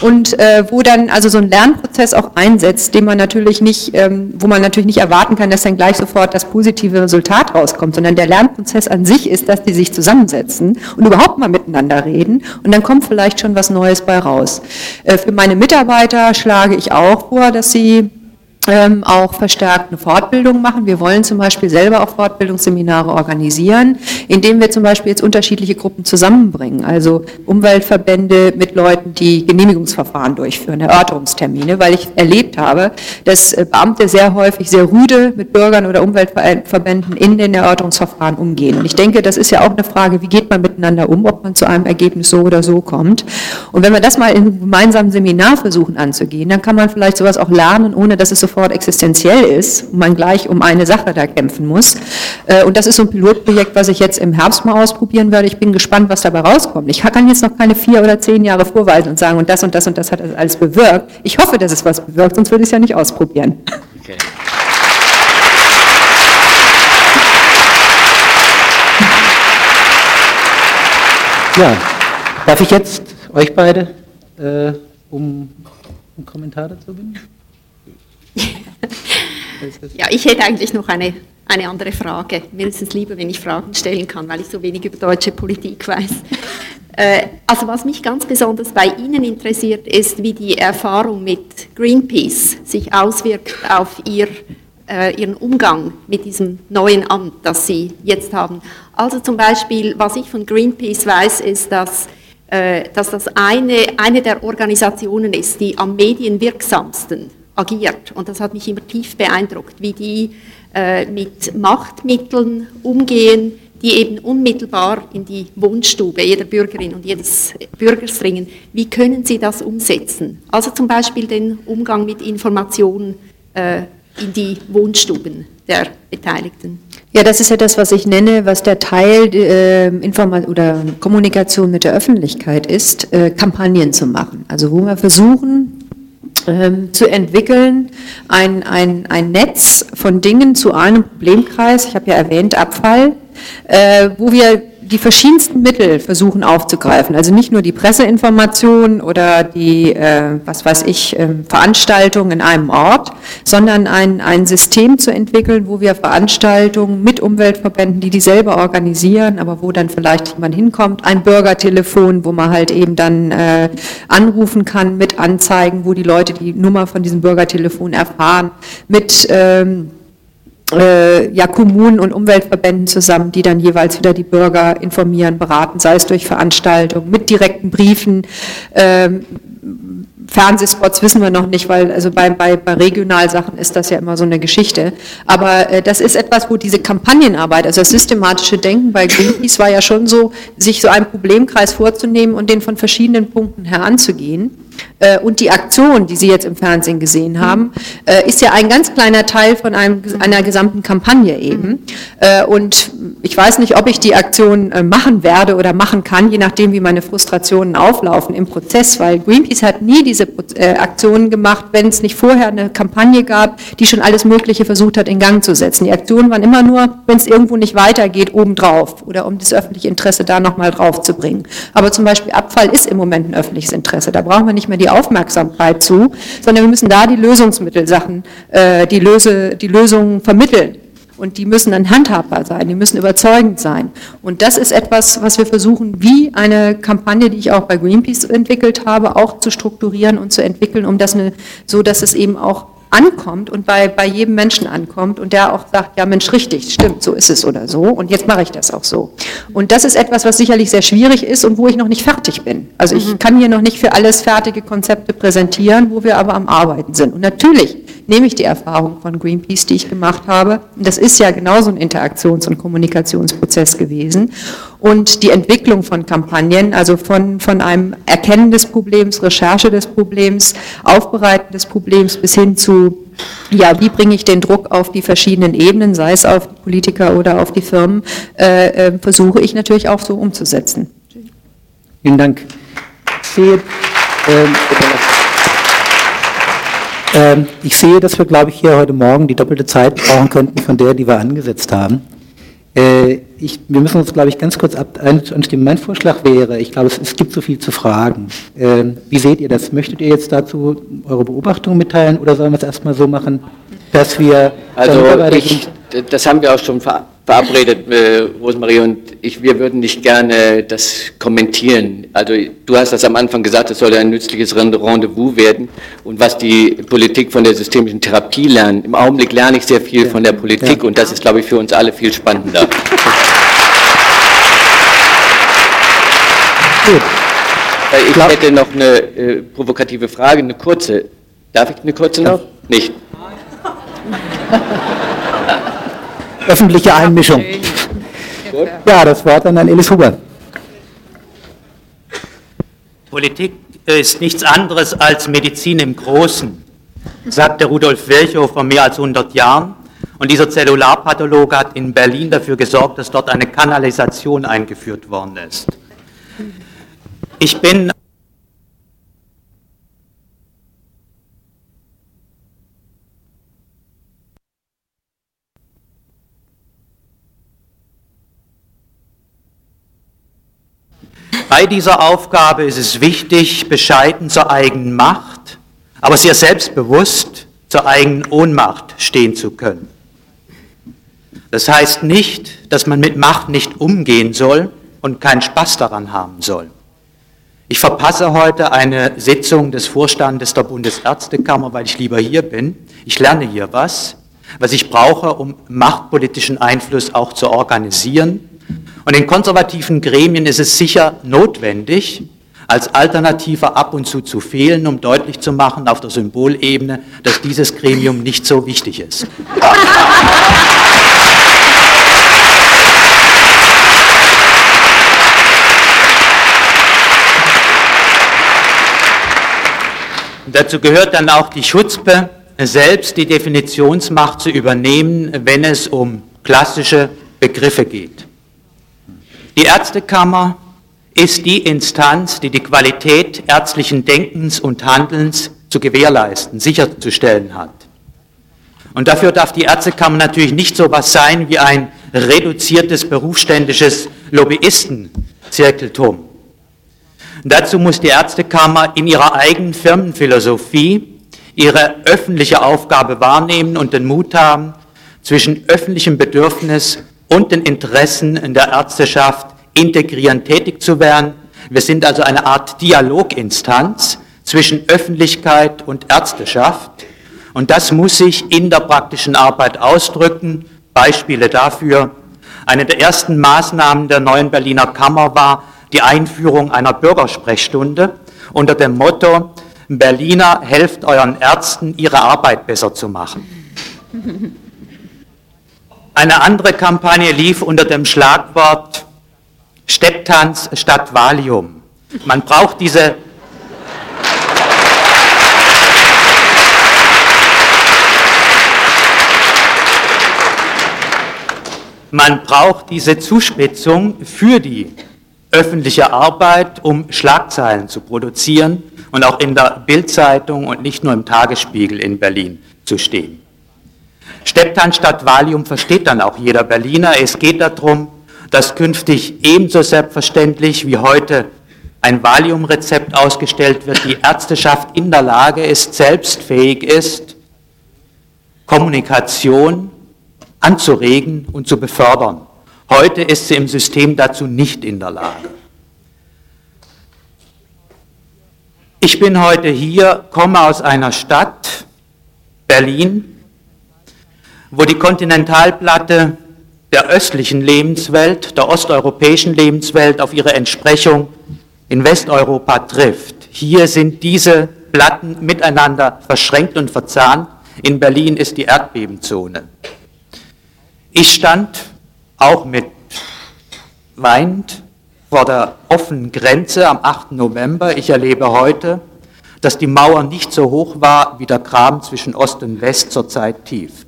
und äh, wo dann also so ein Lernprozess auch einsetzt, den man natürlich nicht, ähm, wo man natürlich nicht erwarten kann, dass dann gleich sofort das positive Resultat rauskommt, sondern der Lernprozess Lernprozess an sich ist, dass die sich zusammensetzen und überhaupt mal miteinander reden und dann kommt vielleicht schon was Neues bei raus. Äh, für meine Mitarbeiter schlage ich auch vor, dass sie ähm, auch verstärkt eine Fortbildung machen. Wir wollen zum Beispiel selber auch Fortbildungsseminare organisieren, indem wir zum Beispiel jetzt unterschiedliche Gruppen zusammenbringen, also Umweltverbände mit Leuten, die Genehmigungsverfahren durchführen, Erörterungstermine, weil ich erlebt habe, dass äh, Beamte sehr häufig sehr rüde mit Bürgern oder Umweltverbänden in den Erörterungsverfahren umgehen. Und ich denke, das ist ja auch eine Frage, wie geht man miteinander um, ob man zu einem Ergebnis so oder so kommt. Und wenn wir das mal in einem gemeinsamen Seminar versuchen anzugehen, dann kann man vielleicht sowas auch lernen, ohne dass es sofort sofort existenziell ist und man gleich um eine Sache da kämpfen muss. Äh, und das ist so ein Pilotprojekt, was ich jetzt im Herbst mal ausprobieren werde. Ich bin gespannt, was dabei rauskommt. Ich kann jetzt noch keine vier oder zehn Jahre vorweisen und sagen, und das und das und das hat alles bewirkt. Ich hoffe, dass es was bewirkt, sonst würde ich es ja nicht ausprobieren. Okay. Ja, darf ich jetzt euch beide äh, um, um Kommentar dazu bitten? ja, ich hätte eigentlich noch eine, eine andere Frage. Mir ist es lieber, wenn ich Fragen stellen kann, weil ich so wenig über deutsche Politik weiß. Äh, also was mich ganz besonders bei Ihnen interessiert, ist, wie die Erfahrung mit Greenpeace sich auswirkt auf Ihr, äh, Ihren Umgang mit diesem neuen Amt, das Sie jetzt haben. Also zum Beispiel, was ich von Greenpeace weiß, ist, dass äh, dass das eine, eine der Organisationen ist, die am medienwirksamsten agiert. Und das hat mich immer tief beeindruckt, wie die äh, mit Machtmitteln umgehen, die eben unmittelbar in die Wohnstube jeder Bürgerin und jedes Bürgers dringen. Wie können Sie das umsetzen? Also zum Beispiel den Umgang mit Informationen äh, in die Wohnstuben der Beteiligten. Ja, das ist ja das, was ich nenne, was der Teil äh, Informa oder Kommunikation mit der Öffentlichkeit ist, äh, Kampagnen zu machen. Also wo wir versuchen, ähm, zu entwickeln, ein, ein, ein Netz von Dingen zu einem Problemkreis, ich habe ja erwähnt Abfall, äh, wo wir die verschiedensten Mittel versuchen aufzugreifen. Also nicht nur die Presseinformation oder die, äh, was weiß ich, äh, Veranstaltungen in einem Ort, sondern ein, ein System zu entwickeln, wo wir Veranstaltungen mit Umweltverbänden, die die selber organisieren, aber wo dann vielleicht jemand hinkommt, ein Bürgertelefon, wo man halt eben dann äh, anrufen kann mit Anzeigen, wo die Leute die Nummer von diesem Bürgertelefon erfahren, mit ähm, äh, ja, Kommunen und Umweltverbänden zusammen, die dann jeweils wieder die Bürger informieren, beraten, sei es durch Veranstaltungen, mit direkten Briefen. Ähm, Fernsehspots wissen wir noch nicht, weil also bei, bei, bei Regionalsachen ist das ja immer so eine Geschichte. Aber äh, das ist etwas, wo diese Kampagnenarbeit, also das systematische Denken bei Greenpeace war ja schon so, sich so einen Problemkreis vorzunehmen und den von verschiedenen Punkten heranzugehen. Äh, und die Aktion, die Sie jetzt im Fernsehen gesehen haben, äh, ist ja ein ganz kleiner Teil von einem, einer gesamten Kampagne eben. Äh, und ich weiß nicht, ob ich die Aktion äh, machen werde oder machen kann, je nachdem, wie meine Frustrationen auflaufen im Prozess, weil Greenpeace hat nie diese äh, Aktionen gemacht, wenn es nicht vorher eine Kampagne gab, die schon alles Mögliche versucht hat, in Gang zu setzen. Die Aktionen waren immer nur, wenn es irgendwo nicht weitergeht, obendrauf oder um das öffentliche Interesse da nochmal drauf zu bringen. Aber zum Beispiel Abfall ist im Moment ein öffentliches Interesse. Da brauchen wir nicht mehr die Aufmerksamkeit zu, sondern wir müssen da die Lösungsmittelsachen, äh, die, Löse, die Lösungen vermitteln. Und die müssen dann handhabbar sein, die müssen überzeugend sein. Und das ist etwas, was wir versuchen, wie eine Kampagne, die ich auch bei Greenpeace entwickelt habe, auch zu strukturieren und zu entwickeln, um das eine, so, dass es eben auch ankommt und bei, bei jedem Menschen ankommt und der auch sagt, ja Mensch, richtig, stimmt, so ist es oder so und jetzt mache ich das auch so. Und das ist etwas, was sicherlich sehr schwierig ist und wo ich noch nicht fertig bin. Also ich mhm. kann hier noch nicht für alles fertige Konzepte präsentieren, wo wir aber am Arbeiten sind. Und natürlich nehme ich die Erfahrung von Greenpeace, die ich gemacht habe. Und das ist ja genauso ein Interaktions- und Kommunikationsprozess gewesen. Und die Entwicklung von Kampagnen, also von, von einem Erkennen des Problems, Recherche des Problems, Aufbereiten des Problems bis hin zu, ja, wie bringe ich den Druck auf die verschiedenen Ebenen, sei es auf die Politiker oder auf die Firmen, äh, äh, versuche ich natürlich auch so umzusetzen. Vielen Dank. Ähm, ähm, ich sehe, dass wir, glaube ich, hier heute Morgen die doppelte Zeit brauchen könnten von der, die wir angesetzt haben. Ich, wir müssen uns, glaube ich, ganz kurz ab, anstimmen. Mein Vorschlag wäre, ich glaube, es, es gibt so viel zu fragen. Äh, wie seht ihr das? Möchtet ihr jetzt dazu eure Beobachtungen mitteilen oder sollen wir es erstmal so machen, dass wir... Also ich, das haben wir auch schon verabredet, äh, Rosemarie und ich, wir würden nicht gerne das kommentieren. Also du hast das am Anfang gesagt, es soll ein nützliches Rendezvous werden und was die Politik von der systemischen Therapie lernt. Im Augenblick lerne ich sehr viel ja. von der Politik ja. und das ist, glaube ich, für uns alle viel spannender. Gut. Äh, ich hätte noch eine äh, provokative Frage, eine kurze. Darf ich eine kurze noch? Nicht. öffentliche Einmischung. Ja, das Wort an Herrn Elis Huber. Politik ist nichts anderes als Medizin im Großen, sagte Rudolf Virchow vor mehr als 100 Jahren. Und dieser Zellularpathologe hat in Berlin dafür gesorgt, dass dort eine Kanalisation eingeführt worden ist. Ich bin Bei dieser Aufgabe ist es wichtig, bescheiden zur eigenen Macht, aber sehr selbstbewusst zur eigenen Ohnmacht stehen zu können. Das heißt nicht, dass man mit Macht nicht umgehen soll und keinen Spaß daran haben soll. Ich verpasse heute eine Sitzung des Vorstandes der Bundesärztekammer, weil ich lieber hier bin. Ich lerne hier was, was ich brauche, um machtpolitischen Einfluss auch zu organisieren und in konservativen Gremien ist es sicher notwendig, als Alternative ab und zu zu fehlen, um deutlich zu machen auf der Symbolebene, dass dieses Gremium nicht so wichtig ist. Dazu gehört dann auch die Schutzpe, selbst die Definitionsmacht zu übernehmen, wenn es um klassische Begriffe geht. Die Ärztekammer ist die Instanz, die die Qualität ärztlichen Denkens und Handelns zu gewährleisten, sicherzustellen hat. Und dafür darf die Ärztekammer natürlich nicht so etwas sein wie ein reduziertes berufsständisches Lobbyistenzirkeltum. Dazu muss die Ärztekammer in ihrer eigenen Firmenphilosophie ihre öffentliche Aufgabe wahrnehmen und den Mut haben, zwischen öffentlichem Bedürfnis und den Interessen in der Ärzteschaft integrieren, tätig zu werden. Wir sind also eine Art Dialoginstanz zwischen Öffentlichkeit und Ärzteschaft. Und das muss sich in der praktischen Arbeit ausdrücken. Beispiele dafür. Eine der ersten Maßnahmen der neuen Berliner Kammer war die Einführung einer Bürgersprechstunde unter dem Motto Berliner, helft euren Ärzten, ihre Arbeit besser zu machen. Eine andere Kampagne lief unter dem Schlagwort Stepptanz statt Valium. Man braucht diese Man braucht diese Zuspitzung für die öffentliche Arbeit, um Schlagzeilen zu produzieren und auch in der Bildzeitung und nicht nur im Tagesspiegel in Berlin zu stehen. Stepptan statt Valium versteht dann auch jeder Berliner. Es geht darum, dass künftig ebenso selbstverständlich wie heute ein Valiumrezept ausgestellt wird, die Ärzteschaft in der Lage ist, selbstfähig ist, Kommunikation anzuregen und zu befördern. Heute ist sie im System dazu nicht in der Lage. Ich bin heute hier, komme aus einer Stadt, Berlin, wo die Kontinentalplatte der östlichen Lebenswelt, der osteuropäischen Lebenswelt auf ihre Entsprechung in Westeuropa trifft. Hier sind diese Platten miteinander verschränkt und verzahnt. In Berlin ist die Erdbebenzone. Ich stand auch mit weinend vor der offenen Grenze am 8. November. Ich erlebe heute, dass die Mauer nicht so hoch war wie der Graben zwischen Ost und West zurzeit tief.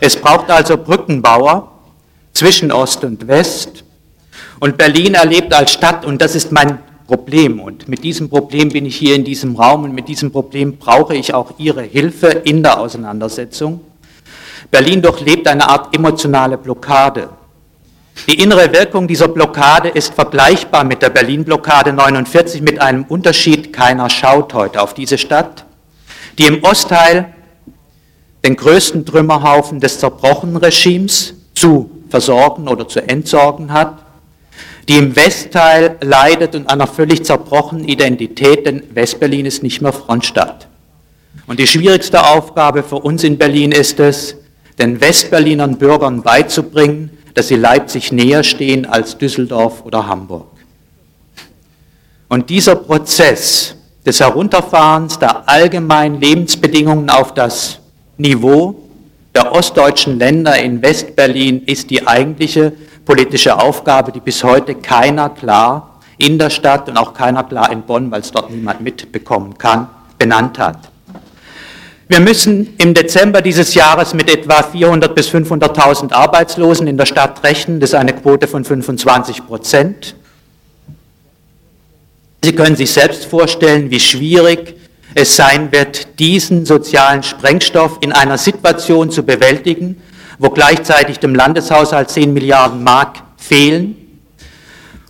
Es braucht also Brückenbauer zwischen Ost und West. Und Berlin erlebt als Stadt, und das ist mein Problem, und mit diesem Problem bin ich hier in diesem Raum, und mit diesem Problem brauche ich auch Ihre Hilfe in der Auseinandersetzung. Berlin durchlebt eine Art emotionale Blockade. Die innere Wirkung dieser Blockade ist vergleichbar mit der Berlin-Blockade 49 mit einem Unterschied. Keiner schaut heute auf diese Stadt, die im Ostteil den größten Trümmerhaufen des zerbrochenen Regimes zu versorgen oder zu entsorgen hat, die im Westteil leidet und einer völlig zerbrochenen Identität, denn Westberlin ist nicht mehr Frontstadt. Und die schwierigste Aufgabe für uns in Berlin ist es, den Westberlinern Bürgern beizubringen, dass sie Leipzig näher stehen als Düsseldorf oder Hamburg. Und dieser Prozess des Herunterfahrens der allgemeinen Lebensbedingungen auf das Niveau der ostdeutschen Länder in Westberlin ist die eigentliche politische Aufgabe, die bis heute keiner klar in der Stadt und auch keiner klar in Bonn, weil es dort niemand mitbekommen kann, benannt hat. Wir müssen im Dezember dieses Jahres mit etwa 400.000 bis 500.000 Arbeitslosen in der Stadt rechnen. Das ist eine Quote von 25 Prozent. Sie können sich selbst vorstellen, wie schwierig es sein wird, diesen sozialen Sprengstoff in einer Situation zu bewältigen, wo gleichzeitig dem Landeshaushalt 10 Milliarden Mark fehlen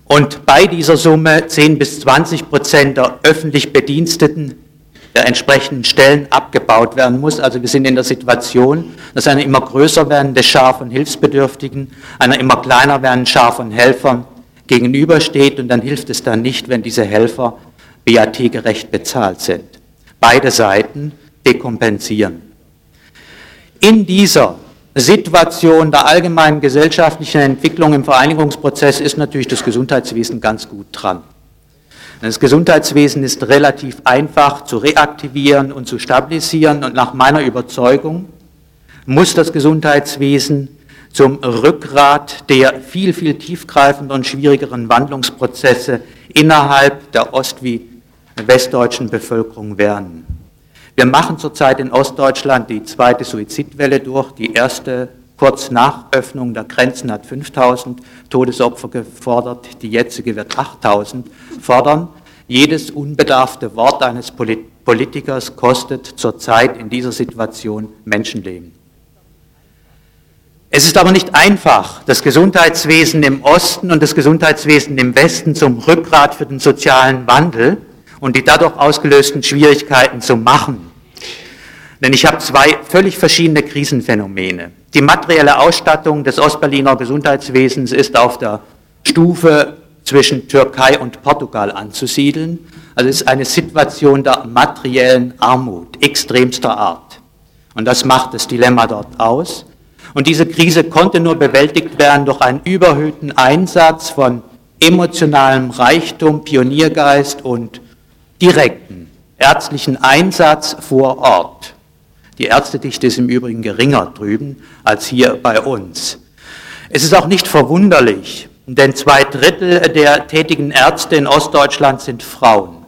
und bei dieser Summe 10 bis 20 Prozent der öffentlich Bediensteten der entsprechenden Stellen abgebaut werden muss. Also wir sind in der Situation, dass eine immer größer werdende Schar von Hilfsbedürftigen einer immer kleiner werdenden Schar von Helfern gegenübersteht und dann hilft es dann nicht, wenn diese Helfer BAT-gerecht bezahlt sind. Beide Seiten dekompensieren. In dieser Situation der allgemeinen gesellschaftlichen Entwicklung im Vereinigungsprozess ist natürlich das Gesundheitswesen ganz gut dran. Das Gesundheitswesen ist relativ einfach zu reaktivieren und zu stabilisieren und nach meiner Überzeugung muss das Gesundheitswesen zum Rückgrat der viel, viel tiefgreifenden und schwierigeren Wandlungsprozesse innerhalb der ost- wie westdeutschen Bevölkerung werden. Wir machen zurzeit in Ostdeutschland die zweite Suizidwelle durch. Die erste kurz nach Öffnung der Grenzen hat 5000 Todesopfer gefordert, die jetzige wird 8000 fordern. Jedes unbedarfte Wort eines Politikers kostet zurzeit in dieser Situation Menschenleben. Es ist aber nicht einfach, das Gesundheitswesen im Osten und das Gesundheitswesen im Westen zum Rückgrat für den sozialen Wandel und die dadurch ausgelösten Schwierigkeiten zu machen. Denn ich habe zwei völlig verschiedene Krisenphänomene. Die materielle Ausstattung des Ostberliner Gesundheitswesens ist auf der Stufe zwischen Türkei und Portugal anzusiedeln. Also es ist eine Situation der materiellen Armut extremster Art. Und das macht das Dilemma dort aus. Und diese Krise konnte nur bewältigt werden durch einen überhöhten Einsatz von emotionalem Reichtum, Pioniergeist und direkten ärztlichen Einsatz vor Ort. Die Ärztedichte ist im Übrigen geringer drüben als hier bei uns. Es ist auch nicht verwunderlich, denn zwei Drittel der tätigen Ärzte in Ostdeutschland sind Frauen.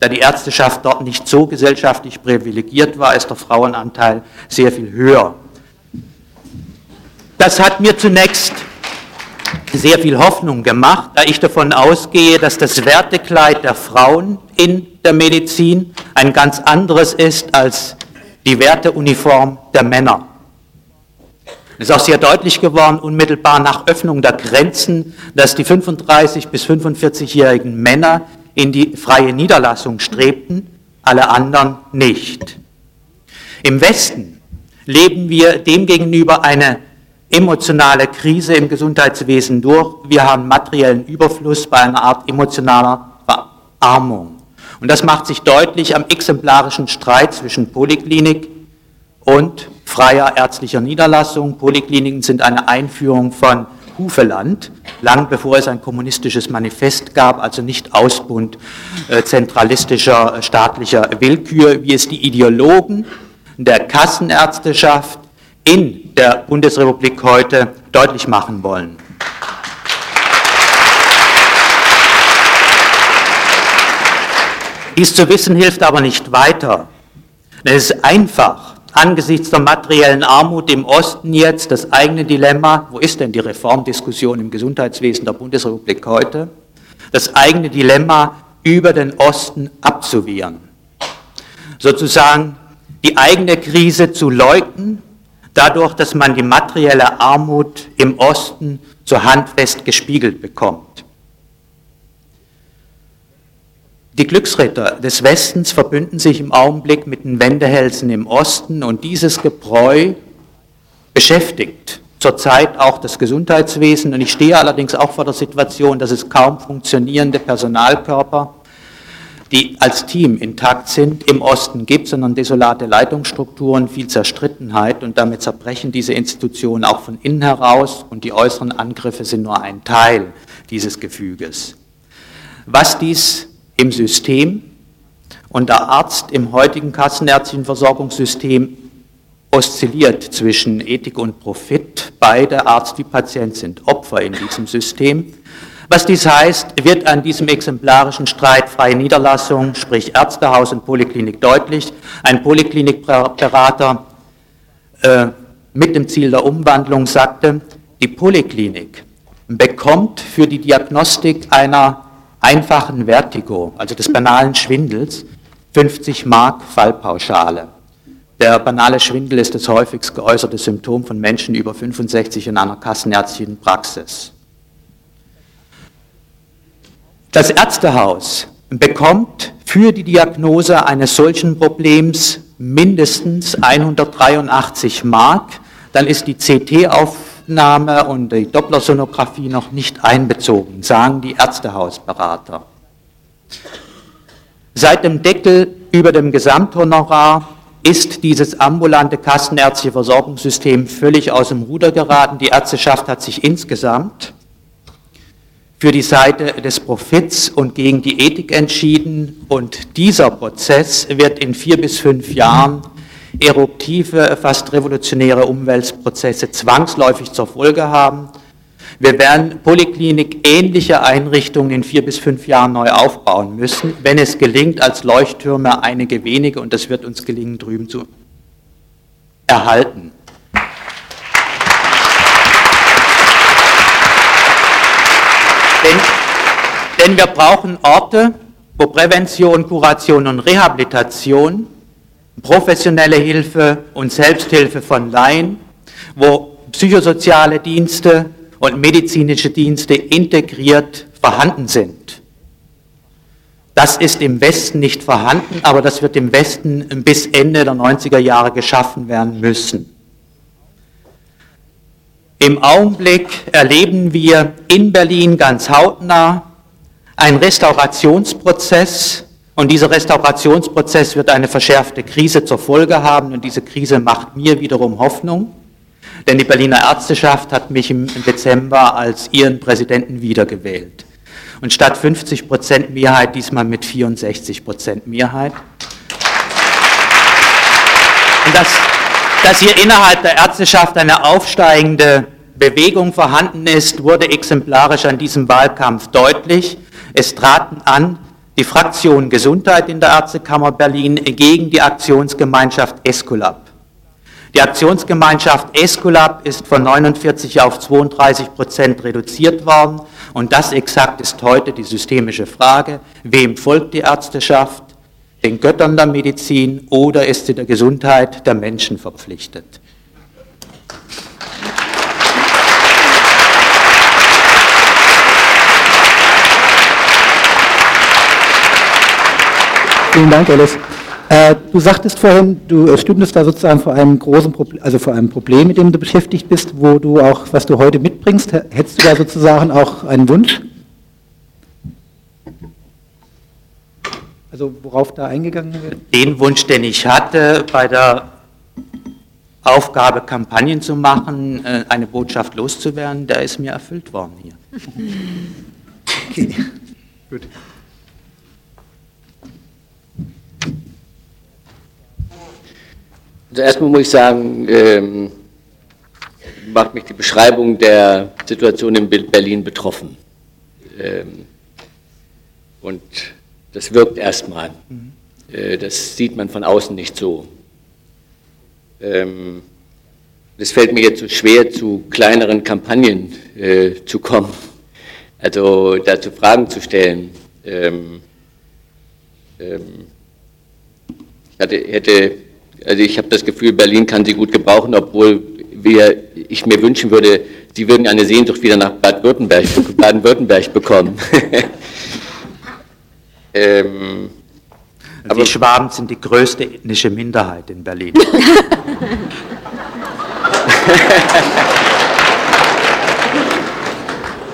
Da die Ärzteschaft dort nicht so gesellschaftlich privilegiert war, ist der Frauenanteil sehr viel höher. das hat mir zunächst sehr viel Hoffnung gemacht, da ich davon ausgehe, dass das Wertekleid der Frauen in der Medizin ein ganz anderes ist als die Werteuniform der Männer. Es ist auch sehr deutlich geworden, unmittelbar nach Öffnung der Grenzen, dass die 35 bis 45-jährigen Männer in die freie Niederlassung strebten, alle anderen nicht. Im Westen leben wir demgegenüber eine emotionale Krise im Gesundheitswesen durch. Wir haben materiellen Überfluss bei einer Art emotionaler Verarmung. Und das macht sich deutlich am exemplarischen Streit zwischen Poliklinik und freier ärztlicher Niederlassung. Polikliniken sind eine Einführung von Hufeland, lang bevor es ein kommunistisches Manifest gab, also nicht Ausbund äh, zentralistischer äh, staatlicher Willkür, wie es die Ideologen der Kassenärzteschaft in der Bundesrepublik heute deutlich machen wollen. Dies zu wissen hilft aber nicht weiter. Es ist einfach, angesichts der materiellen Armut im Osten jetzt das eigene Dilemma, wo ist denn die Reformdiskussion im Gesundheitswesen der Bundesrepublik heute, das eigene Dilemma über den Osten abzuwehren. Sozusagen die eigene Krise zu leugnen, dadurch, dass man die materielle Armut im Osten so handfest gespiegelt bekommt. Die Glücksritter des Westens verbünden sich im Augenblick mit den Wendehälsen im Osten und dieses Gebräu beschäftigt zurzeit auch das Gesundheitswesen und ich stehe allerdings auch vor der Situation, dass es kaum funktionierende Personalkörper, die als Team intakt sind, im Osten gibt, sondern desolate Leitungsstrukturen, viel Zerstrittenheit und damit zerbrechen diese Institutionen auch von innen heraus und die äußeren Angriffe sind nur ein Teil dieses Gefüges. Was dies im System und der Arzt im heutigen kassenärztlichen Versorgungssystem oszilliert zwischen Ethik und Profit. Beide Arzt wie Patient sind Opfer in diesem System. Was dies heißt, wird an diesem exemplarischen Streit freie Niederlassung, sprich Ärztehaus und Poliklinik deutlich. Ein Poliklinikberater äh, mit dem Ziel der Umwandlung sagte, die Poliklinik bekommt für die Diagnostik einer einfachen Vertigo, also des banalen Schwindels, 50 Mark Fallpauschale. Der banale Schwindel ist das häufigst geäußerte Symptom von Menschen über 65 in einer kassenärztlichen Praxis. Das Ärztehaus bekommt für die Diagnose eines solchen Problems mindestens 183 Mark. Dann ist die CT-Aufnahme und die Dopplersonographie noch nicht einbezogen, sagen die Ärztehausberater. Seit dem Deckel über dem Gesamthonorar ist dieses ambulante kassenärztliche Versorgungssystem völlig aus dem Ruder geraten. Die Ärzteschaft hat sich insgesamt für die Seite des Profits und gegen die Ethik entschieden. Und dieser Prozess wird in vier bis fünf Jahren eruptive, fast revolutionäre Umweltprozesse zwangsläufig zur Folge haben. Wir werden Poliklinik ähnliche Einrichtungen in vier bis fünf Jahren neu aufbauen müssen, wenn es gelingt, als Leuchttürme einige wenige, und das wird uns gelingen, drüben zu erhalten. Denn, denn wir brauchen Orte, wo Prävention, Kuration und Rehabilitation, professionelle Hilfe und Selbsthilfe von Laien, wo psychosoziale Dienste und medizinische Dienste integriert vorhanden sind. Das ist im Westen nicht vorhanden, aber das wird im Westen bis Ende der 90er Jahre geschaffen werden müssen. Im Augenblick erleben wir in Berlin ganz hautnah einen Restaurationsprozess und dieser Restaurationsprozess wird eine verschärfte Krise zur Folge haben und diese Krise macht mir wiederum Hoffnung, denn die Berliner Ärzteschaft hat mich im Dezember als ihren Präsidenten wiedergewählt. Und statt 50 Prozent Mehrheit diesmal mit 64 Prozent Mehrheit. Und das dass hier innerhalb der Ärzteschaft eine aufsteigende Bewegung vorhanden ist, wurde exemplarisch an diesem Wahlkampf deutlich. Es traten an die Fraktion Gesundheit in der Ärztekammer Berlin gegen die Aktionsgemeinschaft Esculap. Die Aktionsgemeinschaft Esculap ist von 49 auf 32 Prozent reduziert worden. Und das exakt ist heute die systemische Frage, wem folgt die Ärzteschaft? Den Göttern der Medizin oder ist sie der Gesundheit der Menschen verpflichtet? Vielen Dank, Alice. Äh, du sagtest vorhin, du stündest da sozusagen vor einem großen Problem, also vor einem Problem, mit dem du beschäftigt bist, wo du auch, was du heute mitbringst, hättest du da sozusagen auch einen Wunsch? Also worauf da eingegangen wird? Den Wunsch, den ich hatte, bei der Aufgabe, Kampagnen zu machen, äh, eine Botschaft loszuwerden, der ist mir erfüllt worden hier. Okay, gut. Also erstmal muss ich sagen, ähm, macht mich die Beschreibung der Situation in Berlin betroffen. Ähm, und das wirkt erstmal. Mhm. Äh, das sieht man von außen nicht so. Ähm, es fällt mir jetzt so schwer, zu kleineren Kampagnen äh, zu kommen, also dazu Fragen zu stellen. Ähm, ähm, ich hatte, hätte also ich habe das Gefühl, Berlin kann sie gut gebrauchen, obwohl wir, ich mir wünschen würde, sie würden eine Sehnsucht wieder nach Baden-Württemberg Baden bekommen. ähm, aber die Schwaben sind die größte ethnische Minderheit in Berlin.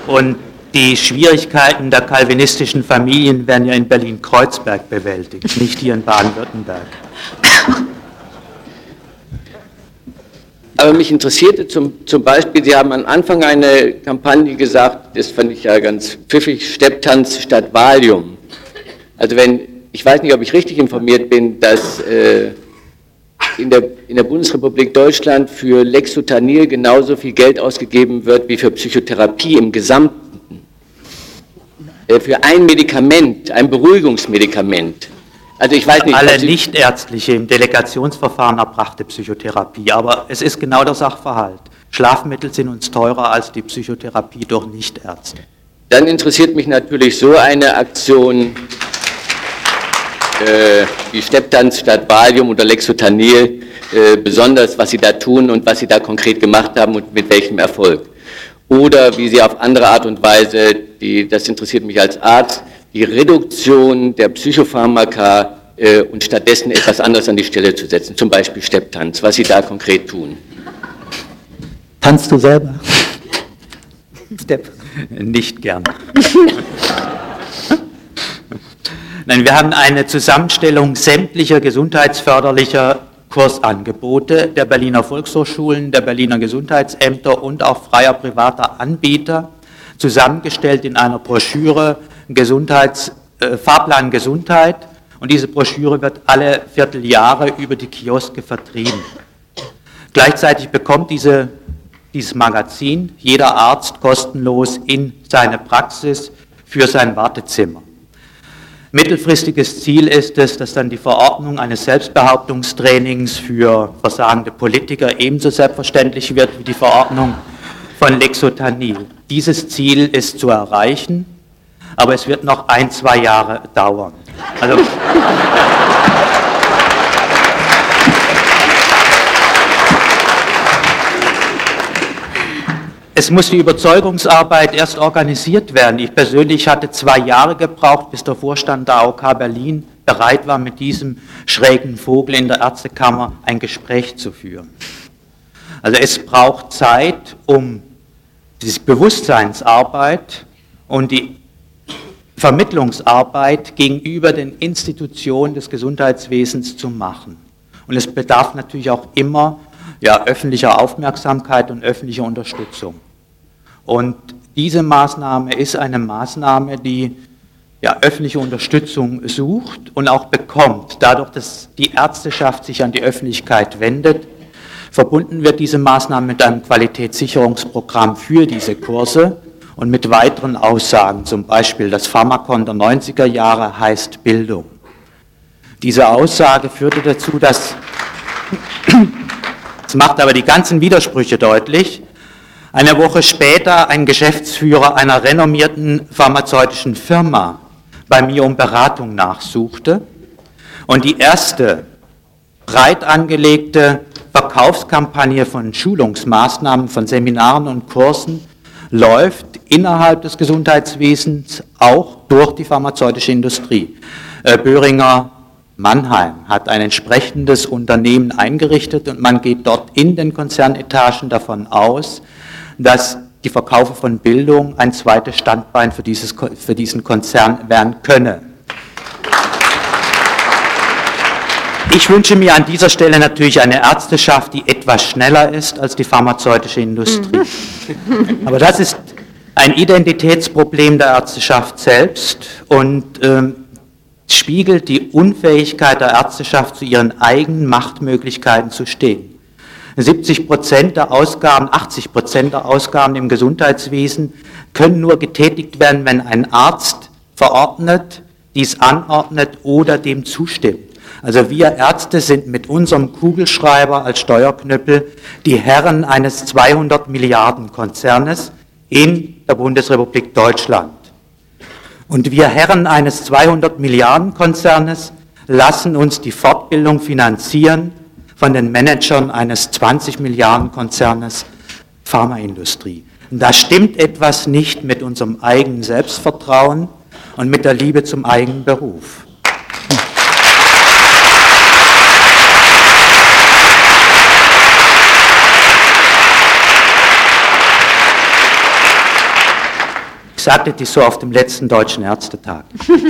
Und die Schwierigkeiten der kalvinistischen Familien werden ja in Berlin-Kreuzberg bewältigt, nicht hier in Baden-Württemberg. Aber mich interessierte zum, zum Beispiel, Sie haben am Anfang eine Kampagne gesagt, das fand ich ja ganz pfiffig, Stepptanz statt Valium. Also wenn, ich weiß nicht, ob ich richtig informiert bin, dass äh, in, der, in der Bundesrepublik Deutschland für Lexotanil genauso viel Geld ausgegeben wird wie für Psychotherapie im Gesamten. Äh, für ein Medikament, ein Beruhigungsmedikament. Also ich weiß nicht. Alle nichtärztliche im Delegationsverfahren erbrachte Psychotherapie, aber es ist genau der Sachverhalt. Schlafmittel sind uns teurer als die Psychotherapie durch Nichtärzte. Dann interessiert mich natürlich so eine Aktion äh, wie Stepptanz statt Valium oder Lexotanil, äh, besonders was Sie da tun und was Sie da konkret gemacht haben und mit welchem Erfolg. Oder wie Sie auf andere Art und Weise, die, das interessiert mich als Arzt, die Reduktion der Psychopharmaka äh, und stattdessen etwas anderes an die Stelle zu setzen, zum Beispiel Stepptanz, was Sie da konkret tun. Tanzt du selber? Stepp. Nicht gern. Nein, wir haben eine Zusammenstellung sämtlicher gesundheitsförderlicher Kursangebote der Berliner Volkshochschulen, der Berliner Gesundheitsämter und auch freier privater Anbieter zusammengestellt in einer Broschüre Gesundheits, äh, Fahrplan Gesundheit und diese Broschüre wird alle Vierteljahre über die Kioske vertrieben. Gleichzeitig bekommt diese, dieses Magazin jeder Arzt kostenlos in seine Praxis für sein Wartezimmer. Mittelfristiges Ziel ist es, dass dann die Verordnung eines Selbstbehauptungstrainings für versagende Politiker ebenso selbstverständlich wird wie die Verordnung von Lexotanil. Dieses Ziel ist zu erreichen aber es wird noch ein, zwei Jahre dauern. Also, Es muss die Überzeugungsarbeit erst organisiert werden. Ich persönlich hatte zwei Jahre gebraucht, bis der Vorstand der AOK Berlin bereit war, mit diesem schrägen Vogel in der Ärztekammer ein Gespräch zu führen. Also es braucht Zeit, um diese Bewusstseinsarbeit und die Vermittlungsarbeit gegenüber den Institutionen des Gesundheitswesens zu machen. Und es bedarf natürlich auch immer ja, öffentlicher Aufmerksamkeit und öffentlicher Unterstützung. Und diese Maßnahme ist eine Maßnahme, die ja, öffentliche Unterstützung sucht und auch bekommt, dadurch, dass die Ärzteschaft sich an die Öffentlichkeit wendet. Verbunden wird diese Maßnahme mit einem Qualitätssicherungsprogramm für diese Kurse und mit weiteren Aussagen, zum Beispiel das Pharmakon der 90er Jahre heißt Bildung. Diese Aussage führte dazu, dass Das macht aber die ganzen Widersprüche deutlich. Eine Woche später ein Geschäftsführer einer renommierten pharmazeutischen Firma bei mir um Beratung nachsuchte und die erste breit angelegte Verkaufskampagne von Schulungsmaßnahmen, von Seminaren und Kursen läuft innerhalb des Gesundheitswesens auch durch die pharmazeutische Industrie. Äh, Böhringer Mannheim hat ein entsprechendes Unternehmen eingerichtet und man geht dort in den Konzernetagen davon aus, dass die Verkaufe von Bildung ein zweites Standbein für, dieses, für diesen Konzern werden könne. Ich wünsche mir an dieser Stelle natürlich eine Ärzteschaft, die etwas schneller ist als die pharmazeutische Industrie. Mhm. Aber das ist ein Identitätsproblem der Ärzteschaft selbst und ähm, spiegelt die Unfähigkeit der Ärzteschaft, zu ihren eigenen Machtmöglichkeiten zu stehen. 70 Prozent der Ausgaben, 80 Prozent der Ausgaben im Gesundheitswesen können nur getätigt werden, wenn ein Arzt verordnet, dies anordnet oder dem zustimmt. Also wir Ärzte sind mit unserem Kugelschreiber als Steuerknüppel die Herren eines 200 Milliarden Konzernes in der Bundesrepublik Deutschland. Und wir Herren eines 200 Milliarden Konzernes lassen uns die Fortbildung finanzieren von den Managern eines 20 Milliarden Konzernes Pharmaindustrie. Und da stimmt etwas nicht mit unserem eigenen Selbstvertrauen und mit der Liebe zum eigenen Beruf. Sagte dies so auf dem letzten Deutschen Ärztetag.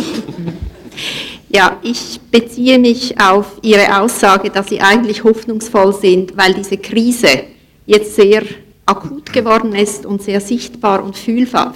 Ja, ich beziehe mich auf Ihre Aussage, dass Sie eigentlich hoffnungsvoll sind, weil diese Krise jetzt sehr akut geworden ist und sehr sichtbar und fühlbar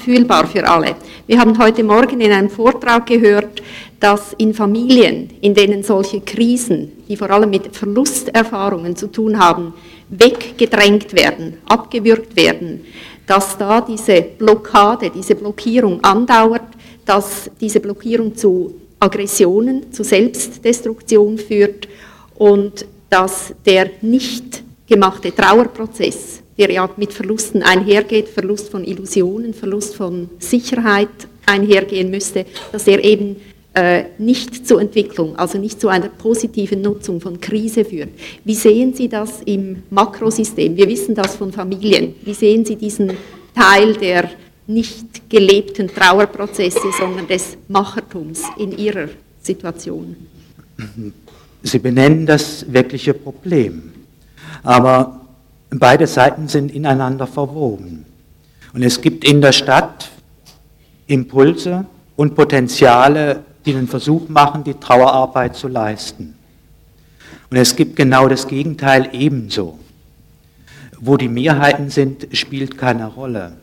für alle. Wir haben heute Morgen in einem Vortrag gehört, dass in Familien, in denen solche Krisen, die vor allem mit Verlusterfahrungen zu tun haben, weggedrängt werden, abgewürgt werden, dass da diese Blockade, diese Blockierung andauert, dass diese Blockierung zu Aggressionen, zu Selbstdestruktion führt und dass der nicht gemachte Trauerprozess, der ja mit Verlusten einhergeht, Verlust von Illusionen, Verlust von Sicherheit einhergehen müsste, dass er eben nicht zur Entwicklung, also nicht zu einer positiven Nutzung von Krise führt. Wie sehen Sie das im Makrosystem? Wir wissen das von Familien. Wie sehen Sie diesen Teil der nicht gelebten Trauerprozesse, sondern des Machertums in Ihrer Situation? Sie benennen das wirkliche Problem. Aber beide Seiten sind ineinander verwoben. Und es gibt in der Stadt Impulse und Potenziale, die den Versuch machen, die Trauerarbeit zu leisten. Und es gibt genau das Gegenteil ebenso. Wo die Mehrheiten sind, spielt keine Rolle.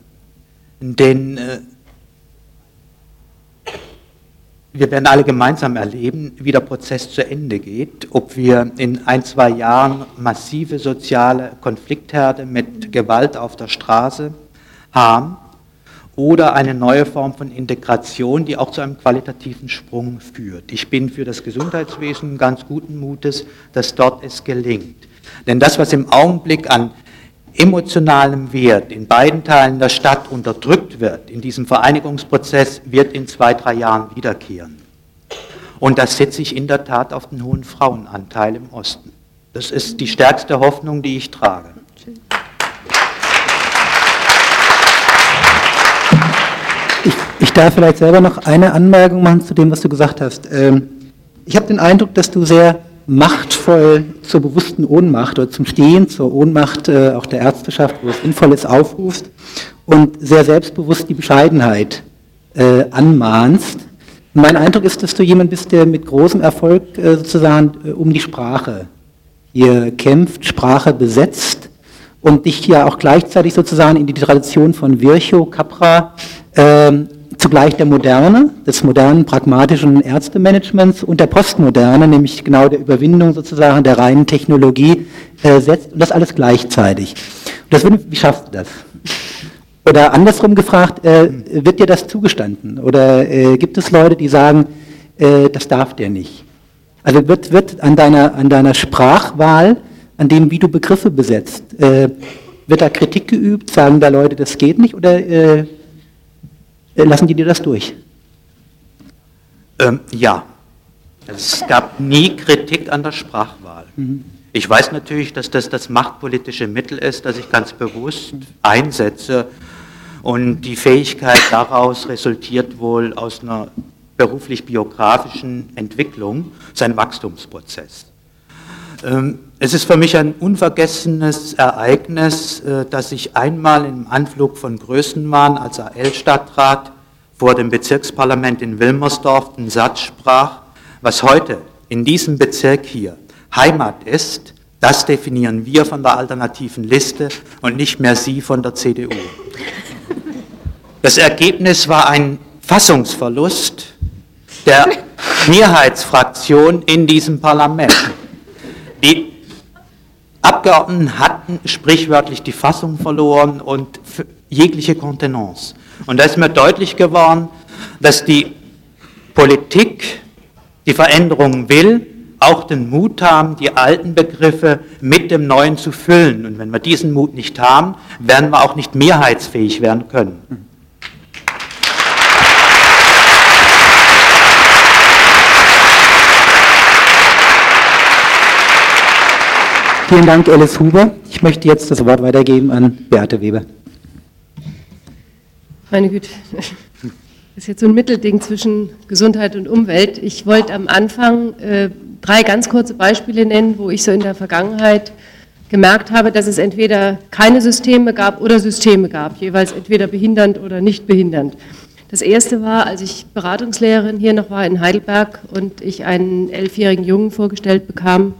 Denn äh, wir werden alle gemeinsam erleben, wie der Prozess zu Ende geht, ob wir in ein, zwei Jahren massive soziale Konfliktherde mit Gewalt auf der Straße haben oder eine neue Form von Integration, die auch zu einem qualitativen Sprung führt. Ich bin für das Gesundheitswesen ganz guten Mutes, dass dort es gelingt. Denn das, was im Augenblick an emotionalem Wert in beiden Teilen der Stadt unterdrückt wird, in diesem Vereinigungsprozess, wird in zwei, drei Jahren wiederkehren. Und das setze ich in der Tat auf den hohen Frauenanteil im Osten. Das ist die stärkste Hoffnung, die ich trage. Ich, ich darf vielleicht selber noch eine Anmerkung machen zu dem, was du gesagt hast. Ähm, ich habe den Eindruck, dass du sehr machtvoll zur bewussten Ohnmacht oder zum Stehen zur Ohnmacht äh, auch der Ärzteschaft, wo es sinnvoll ist, aufrufst und sehr selbstbewusst die Bescheidenheit äh, anmahnst. mein Eindruck ist, dass du jemand bist, der mit großem Erfolg äh, sozusagen um die Sprache hier kämpft, Sprache besetzt und dich ja auch gleichzeitig sozusagen in die Tradition von Virchow, Capra ähm, zugleich der Moderne, des modernen pragmatischen Ärztemanagements und der Postmoderne, nämlich genau der Überwindung sozusagen der reinen Technologie äh, setzt und das alles gleichzeitig. Und das wie schaffst du das? Oder andersrum gefragt, äh, wird dir das zugestanden? Oder äh, gibt es Leute, die sagen, äh, das darf der nicht? Also wird, wird an, deiner, an deiner Sprachwahl an dem, wie du Begriffe besetzt. Äh, wird da Kritik geübt? Sagen da Leute, das geht nicht? Oder äh, äh lassen die dir das durch? Ähm, ja. Es gab nie Kritik an der Sprachwahl. Mhm. Ich weiß natürlich, dass das das machtpolitische Mittel ist, das ich ganz bewusst einsetze. Und die Fähigkeit daraus resultiert wohl aus einer beruflich-biografischen Entwicklung, sein Wachstumsprozess. Ähm, es ist für mich ein unvergessenes Ereignis, äh, dass ich einmal im Anflug von Größenwahn als AL-Stadtrat vor dem Bezirksparlament in Wilmersdorf den Satz sprach, was heute in diesem Bezirk hier Heimat ist, das definieren wir von der alternativen Liste und nicht mehr Sie von der CDU. Das Ergebnis war ein Fassungsverlust der Mehrheitsfraktion in diesem Parlament. Die Abgeordneten hatten sprichwörtlich die Fassung verloren und jegliche Kontenance. Und da ist mir deutlich geworden, dass die Politik die Veränderung will, auch den Mut haben, die alten Begriffe mit dem Neuen zu füllen. Und wenn wir diesen Mut nicht haben, werden wir auch nicht mehrheitsfähig werden können. Vielen Dank, Alice Huber. Ich möchte jetzt das Wort weitergeben an Beate Weber. Meine Güte, das ist jetzt so ein Mittelding zwischen Gesundheit und Umwelt. Ich wollte am Anfang äh, drei ganz kurze Beispiele nennen, wo ich so in der Vergangenheit gemerkt habe, dass es entweder keine Systeme gab oder Systeme gab, jeweils entweder behindernd oder nicht behindernd. Das erste war, als ich Beratungslehrerin hier noch war in Heidelberg und ich einen elfjährigen Jungen vorgestellt bekam,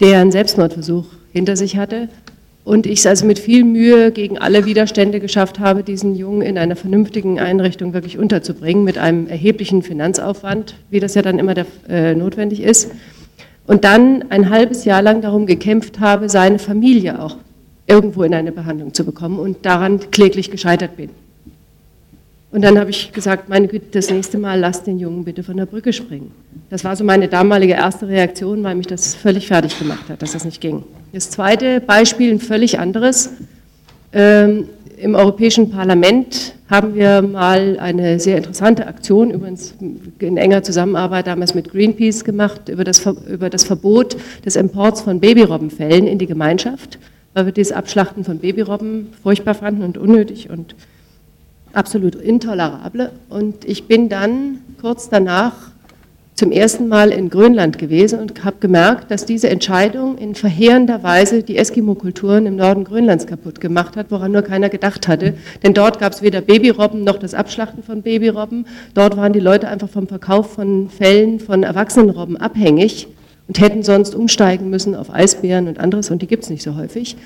der einen Selbstmordversuch hinter sich hatte und ich es also mit viel Mühe gegen alle Widerstände geschafft habe, diesen Jungen in einer vernünftigen Einrichtung wirklich unterzubringen, mit einem erheblichen Finanzaufwand, wie das ja dann immer der, äh, notwendig ist. Und dann ein halbes Jahr lang darum gekämpft habe, seine Familie auch irgendwo in eine Behandlung zu bekommen und daran kläglich gescheitert bin. Und dann habe ich gesagt, meine Güte, das nächste Mal lass den Jungen bitte von der Brücke springen. Das war so meine damalige erste Reaktion, weil mich das völlig fertig gemacht hat, dass das nicht ging. Das zweite Beispiel, ein völlig anderes. Ähm, Im Europäischen Parlament haben wir mal eine sehr interessante Aktion, übrigens in enger Zusammenarbeit damals mit Greenpeace gemacht, über das, über das Verbot des Imports von Babyrobbenfällen in die Gemeinschaft, weil wir dieses Abschlachten von Babyrobben furchtbar fanden und unnötig und absolut intolerable. Und ich bin dann kurz danach zum ersten Mal in Grönland gewesen und habe gemerkt, dass diese Entscheidung in verheerender Weise die Eskimo-Kulturen im Norden Grönlands kaputt gemacht hat, woran nur keiner gedacht hatte. Denn dort gab es weder Babyrobben noch das Abschlachten von Babyrobben. Dort waren die Leute einfach vom Verkauf von Fällen von Erwachsenenrobben abhängig und hätten sonst umsteigen müssen auf Eisbären und anderes und die gibt es nicht so häufig.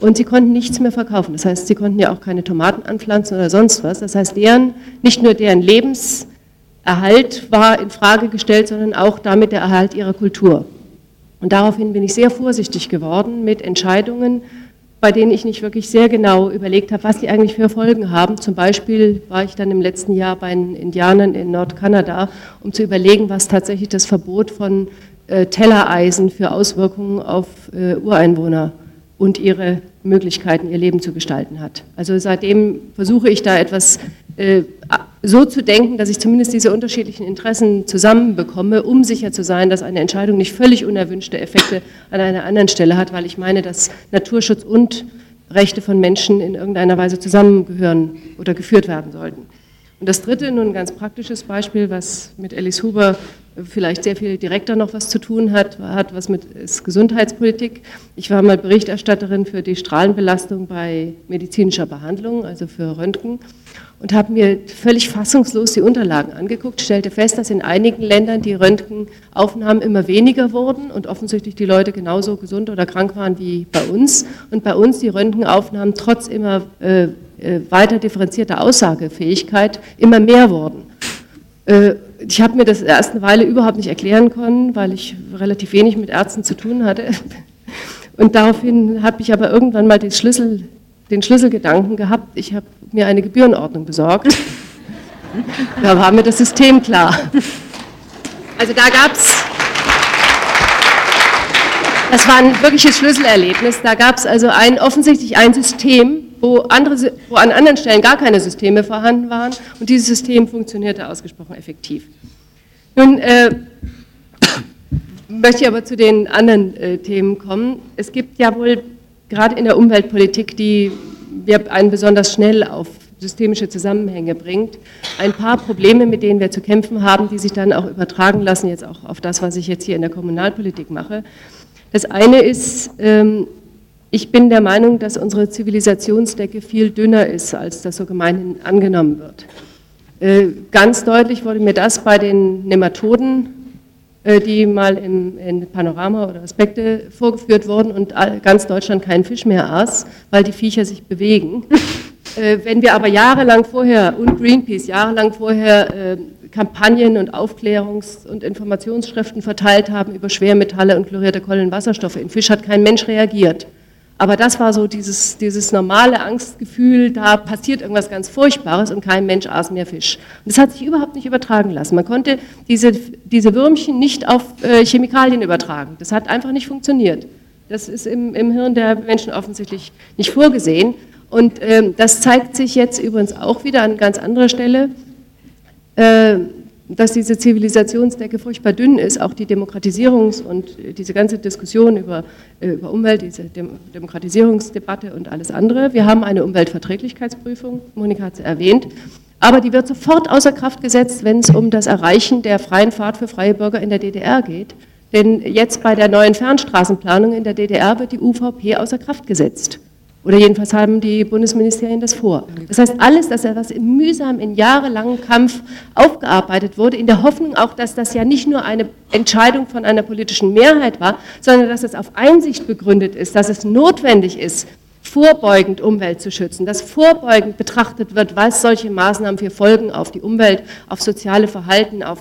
Und sie konnten nichts mehr verkaufen. Das heißt, sie konnten ja auch keine Tomaten anpflanzen oder sonst was. Das heißt, deren, nicht nur deren Lebenserhalt war in Frage gestellt, sondern auch damit der Erhalt ihrer Kultur. Und daraufhin bin ich sehr vorsichtig geworden mit Entscheidungen, bei denen ich nicht wirklich sehr genau überlegt habe, was die eigentlich für Folgen haben. Zum Beispiel war ich dann im letzten Jahr bei den Indianern in Nordkanada, um zu überlegen, was tatsächlich das Verbot von äh, Tellereisen für Auswirkungen auf äh, Ureinwohner hat und ihre Möglichkeiten, ihr Leben zu gestalten hat. Also seitdem versuche ich da etwas äh, so zu denken, dass ich zumindest diese unterschiedlichen Interessen zusammenbekomme, um sicher zu sein, dass eine Entscheidung nicht völlig unerwünschte Effekte an einer anderen Stelle hat, weil ich meine, dass Naturschutz und Rechte von Menschen in irgendeiner Weise zusammengehören oder geführt werden sollten. Und das dritte, nun ein ganz praktisches Beispiel, was mit Alice Huber vielleicht sehr viel direkter noch was zu tun hat, hat was mit Gesundheitspolitik. Ich war mal Berichterstatterin für die Strahlenbelastung bei medizinischer Behandlung, also für Röntgen, und habe mir völlig fassungslos die Unterlagen angeguckt, stellte fest, dass in einigen Ländern die Röntgenaufnahmen immer weniger wurden und offensichtlich die Leute genauso gesund oder krank waren wie bei uns und bei uns die Röntgenaufnahmen trotz immer äh, äh weiter differenzierter Aussagefähigkeit immer mehr wurden. Äh, ich habe mir das erst eine Weile überhaupt nicht erklären können, weil ich relativ wenig mit Ärzten zu tun hatte. Und daraufhin habe ich aber irgendwann mal den, Schlüssel, den Schlüsselgedanken gehabt, ich habe mir eine Gebührenordnung besorgt. Da war mir das System klar. Also da gab es Das war ein wirkliches Schlüsselerlebnis. Da gab es also ein, offensichtlich ein System, wo, andere, wo an anderen Stellen gar keine Systeme vorhanden waren und dieses System funktionierte ausgesprochen effektiv. Nun äh, möchte ich aber zu den anderen äh, Themen kommen. Es gibt ja wohl gerade in der Umweltpolitik, die wir einen besonders schnell auf systemische Zusammenhänge bringt, ein paar Probleme, mit denen wir zu kämpfen haben, die sich dann auch übertragen lassen, jetzt auch auf das, was ich jetzt hier in der Kommunalpolitik mache. Das eine ist, ähm, ich bin der Meinung, dass unsere Zivilisationsdecke viel dünner ist, als das so gemeinhin angenommen wird. Äh, ganz deutlich wurde mir das bei den Nematoden, äh, die mal im, in Panorama oder Aspekte vorgeführt wurden und ganz Deutschland keinen Fisch mehr aß, weil die Viecher sich bewegen. Äh, wenn wir aber jahrelang vorher und Greenpeace jahrelang vorher Kampagnen und Aufklärungs- und Informationsschriften verteilt haben über Schwermetalle und chlorierte Kohlenwasserstoffe, in Fisch hat kein Mensch reagiert. Aber das war so dieses, dieses normale Angstgefühl, da passiert irgendwas ganz Furchtbares und kein Mensch aß mehr Fisch. Und das hat sich überhaupt nicht übertragen lassen. Man konnte diese, diese Würmchen nicht auf äh, Chemikalien übertragen. Das hat einfach nicht funktioniert. Das ist im, im Hirn der Menschen offensichtlich nicht vorgesehen. Und ähm, das zeigt sich jetzt übrigens auch wieder an ganz anderer Stelle. Äh, dass diese Zivilisationsdecke furchtbar dünn ist, auch die Demokratisierungs- und diese ganze Diskussion über, äh, über Umwelt, diese Dem Demokratisierungsdebatte und alles andere. Wir haben eine Umweltverträglichkeitsprüfung, Monika hat es erwähnt, aber die wird sofort außer Kraft gesetzt, wenn es um das Erreichen der freien Fahrt für freie Bürger in der DDR geht. Denn jetzt bei der neuen Fernstraßenplanung in der DDR wird die UVP außer Kraft gesetzt. Oder jedenfalls haben die Bundesministerien das vor. Das heißt, alles, das was mühsam in jahrelangem Kampf aufgearbeitet wurde, in der Hoffnung auch, dass das ja nicht nur eine Entscheidung von einer politischen Mehrheit war, sondern dass es auf Einsicht begründet ist, dass es notwendig ist, vorbeugend Umwelt zu schützen, dass vorbeugend betrachtet wird, was solche Maßnahmen für Folgen auf die Umwelt, auf soziale Verhalten, auf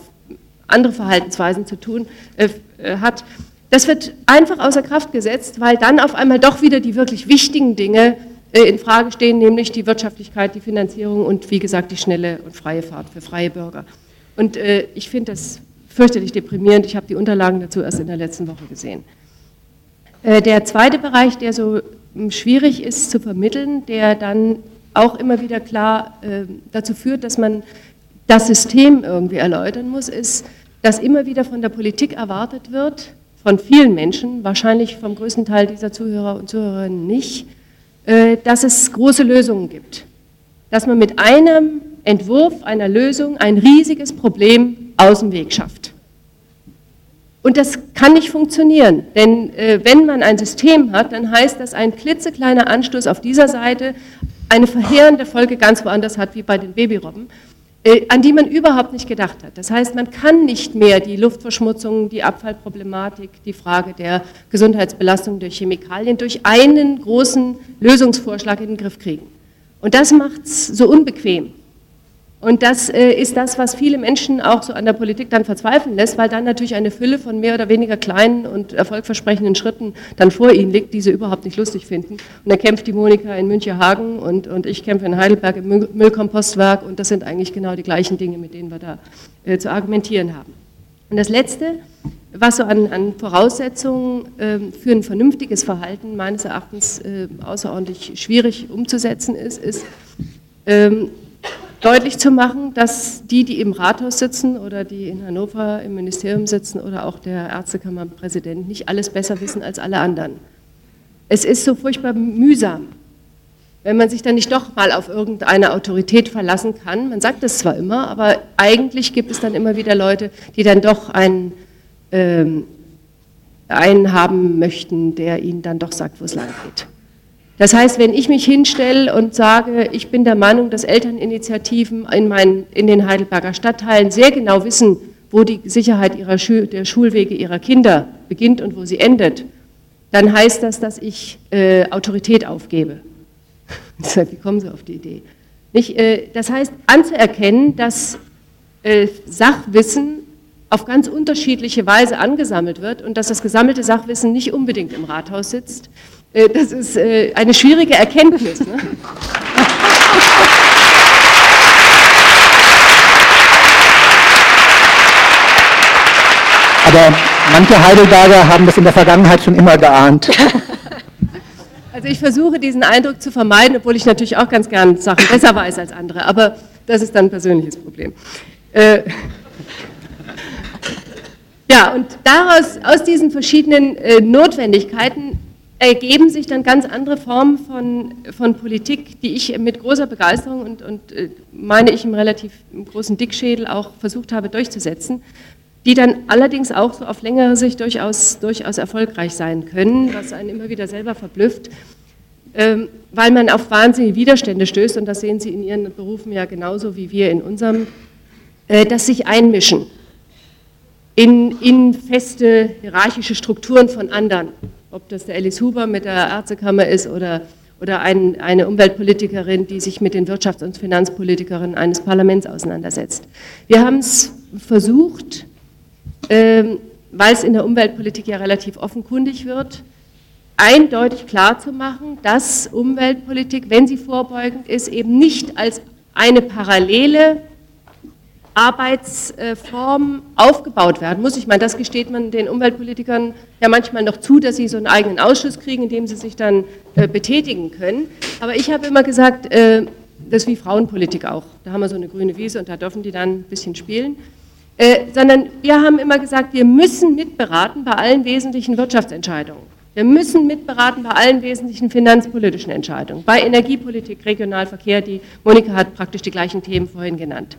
andere Verhaltensweisen zu tun äh, äh hat. Das wird einfach außer Kraft gesetzt, weil dann auf einmal doch wieder die wirklich wichtigen Dinge äh, in Frage stehen, nämlich die Wirtschaftlichkeit, die Finanzierung und wie gesagt die schnelle und freie Fahrt für freie Bürger. Und äh, ich finde das fürchterlich deprimierend. Ich habe die Unterlagen dazu erst in der letzten Woche gesehen. Äh, der zweite Bereich, der so hm, schwierig ist zu vermitteln, der dann auch immer wieder klar dazu führt, dass man das System irgendwie erläutern muss, ist, dass immer wieder von der Politik erwartet wird, von vielen Menschen, wahrscheinlich vom größten Teil dieser Zuhörer und Zuhörerinnen nicht, äh, dass es große Lösungen gibt. Dass man mit einem Entwurf einer Lösung ein riesiges Problem aus dem Weg schafft. Und das kann nicht funktionieren, denn äh, wenn man ein System hat, dann heißt das, ein klitzekleiner Anstoß auf dieser Seite eine verheerende Folge ganz woanders hat, wie bei den Babyrobben. Äh, an die man überhaupt nicht gedacht hat. Das heißt, man kann nicht mehr die Luftverschmutzung, die Abfallproblematik, die Frage der Gesundheitsbelastung durch Chemikalien durch einen großen Lösungsvorschlag in den Griff kriegen. Und das macht es so unbequem. Und das äh, ist das, was viele Menschen auch so an der Politik dann verzweifeln lässt, weil dann natürlich eine Fülle von mehr oder weniger kleinen und erfolgversprechenden Schritten dann vor ihnen liegt, die sie überhaupt nicht lustig finden. Und dann kämpft die Monika in München-Hagen und, und ich kämpfe in Heidelberg im Müllkompostwerk und das sind eigentlich genau die gleichen Dinge, mit denen wir da äh, zu argumentieren haben. Und das Letzte, was so an, an Voraussetzungen äh, für ein vernünftiges Verhalten meines Erachtens äh, außerordentlich schwierig umzusetzen ist, ist, ähm, deutlich zu machen, dass die, die im Rathaus sitzen oder die in Hannover im Ministerium sitzen oder auch der Ärztekammerpräsident nicht alles besser wissen als alle anderen. Es ist so furchtbar mühsam, wenn man sich dann nicht doch mal auf irgendeine Autorität verlassen kann. Man sagt es zwar immer, aber eigentlich gibt es dann immer wieder Leute, die dann doch einen, ähm, einen haben möchten, der ihnen dann doch sagt, wo es lang geht. Das heißt, wenn ich mich hinstelle und sage, ich bin der Meinung, dass Elterninitiativen in, meinen, in den Heidelberger Stadtteilen sehr genau wissen, wo die Sicherheit ihrer Schul der Schulwege ihrer Kinder beginnt und wo sie endet, dann heißt das, dass ich äh, Autorität aufgebe. Wie kommen Sie auf die Idee? Nicht, äh, das heißt, anzuerkennen, dass äh, Sachwissen auf ganz unterschiedliche Weise angesammelt wird und dass das gesammelte Sachwissen nicht unbedingt im Rathaus sitzt, das ist äh, eine schwierige Erkenntnis. Ne? Aber manche Heidelberger haben das in der Vergangenheit schon immer geahnt. Also ich versuche diesen Eindruck zu vermeiden, obwohl ich natürlich auch ganz gern Sachen besser weiß als andere, aber das ist dann ein persönliches Problem. Äh, ja, und daraus, aus diesen verschiedenen äh, Notwendigkeiten ergeben sich dann ganz andere Formen von, von Politik, die ich mit großer Begeisterung und, und äh, meine ich im relativ großen Dickschädel auch versucht habe durchzusetzen, die dann allerdings auch so auf längere Sicht durchaus, durchaus erfolgreich sein können, was einen immer wieder selber verblüfft, ähm, weil man auf wahnsinnige Widerstände stößt, und das sehen Sie in Ihren Berufen ja genauso wie wir in unserem, äh, dass sich einmischen in, in feste hierarchische Strukturen von anderen ob das der Alice Huber mit der Ärztekammer ist oder, oder ein, eine Umweltpolitikerin, die sich mit den Wirtschafts- und Finanzpolitikerinnen eines Parlaments auseinandersetzt. Wir haben es versucht, ähm, weil es in der Umweltpolitik ja relativ offenkundig wird, eindeutig klarzumachen, dass Umweltpolitik, wenn sie vorbeugend ist, eben nicht als eine parallele Arbeitsform aufgebaut werden muss. Ich meine, das gesteht man den Umweltpolitikern ja manchmal noch zu, dass sie so einen eigenen Ausschuss kriegen, in dem sie sich dann äh, betätigen können. Aber ich habe immer gesagt, äh, das ist wie Frauenpolitik auch. Da haben wir so eine grüne Wiese und da dürfen die dann ein bisschen spielen. Äh, sondern wir haben immer gesagt, wir müssen mitberaten bei allen wesentlichen Wirtschaftsentscheidungen. Wir müssen mitberaten bei allen wesentlichen finanzpolitischen Entscheidungen, bei Energiepolitik, Regionalverkehr, die Monika hat praktisch die gleichen Themen vorhin genannt.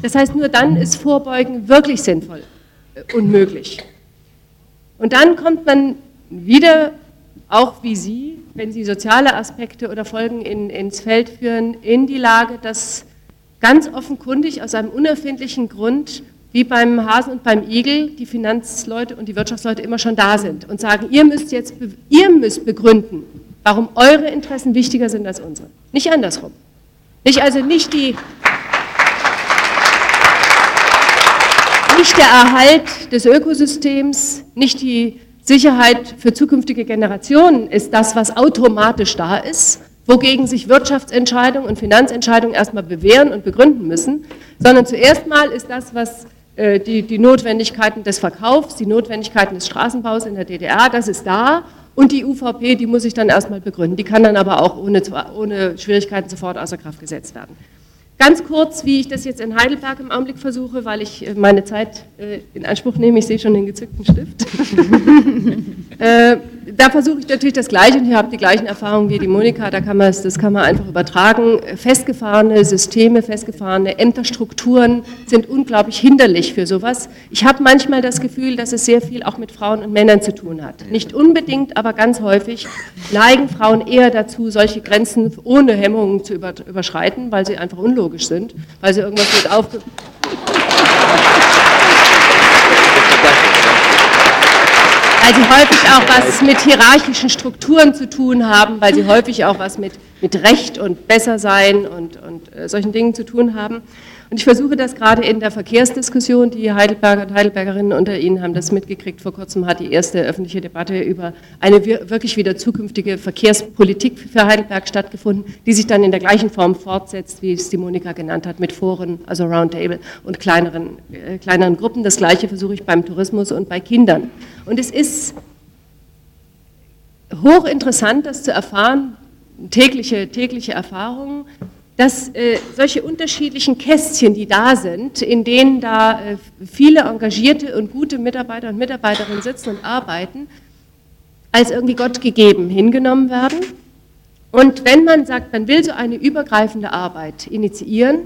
Das heißt, nur dann ist Vorbeugen wirklich sinnvoll und möglich. Und dann kommt man wieder, auch wie Sie, wenn Sie soziale Aspekte oder Folgen in, ins Feld führen, in die Lage, dass ganz offenkundig aus einem unerfindlichen Grund wie beim Hasen und beim Igel die Finanzleute und die Wirtschaftsleute immer schon da sind und sagen, ihr müsst jetzt, ihr müsst begründen, warum eure Interessen wichtiger sind als unsere. Nicht andersrum. Nicht also nicht die, nicht der Erhalt des Ökosystems, nicht die Sicherheit für zukünftige Generationen ist das, was automatisch da ist, wogegen sich Wirtschaftsentscheidungen und Finanzentscheidungen erstmal bewähren und begründen müssen, sondern zuerst mal ist das, was die, die Notwendigkeiten des Verkaufs, die Notwendigkeiten des Straßenbaus in der DDR, das ist da. Und die UVP, die muss ich dann erstmal begründen. Die kann dann aber auch ohne, ohne Schwierigkeiten sofort außer Kraft gesetzt werden. Ganz kurz, wie ich das jetzt in Heidelberg im Augenblick versuche, weil ich äh, meine Zeit äh, in Anspruch nehme. Ich sehe schon den gezückten Stift. da versuche ich natürlich das Gleiche und ich habe die gleichen Erfahrungen wie die Monika. Da kann man das kann man einfach übertragen. Festgefahrene Systeme, festgefahrene Ämterstrukturen sind unglaublich hinderlich für sowas. Ich habe manchmal das Gefühl, dass es sehr viel auch mit Frauen und Männern zu tun hat. Nicht unbedingt, aber ganz häufig neigen Frauen eher dazu, solche Grenzen ohne Hemmungen zu überschreiten, weil sie einfach unlogisch unlogisch sind, weil sie irgendwas mit aufge... Weil sie häufig auch was mit hierarchischen Strukturen zu tun haben, weil sie häufig auch was mit, mit Recht und Bessersein und, und äh, solchen Dingen zu tun haben. Und ich versuche das gerade in der Verkehrsdiskussion, die Heidelberger und Heidelbergerinnen unter Ihnen haben das mitgekriegt. Vor kurzem hat die erste öffentliche Debatte über eine wirklich wieder zukünftige Verkehrspolitik für Heidelberg stattgefunden, die sich dann in der gleichen Form fortsetzt, wie es die Monika genannt hat, mit Foren, also Roundtable und kleineren, äh, kleineren Gruppen. Das Gleiche versuche ich beim Tourismus und bei Kindern. Und es ist hochinteressant, das zu erfahren, tägliche, tägliche Erfahrungen, dass äh, solche unterschiedlichen Kästchen, die da sind, in denen da äh, viele engagierte und gute Mitarbeiter und Mitarbeiterinnen sitzen und arbeiten, als irgendwie Gott gegeben hingenommen werden. Und wenn man sagt, man will so eine übergreifende Arbeit initiieren,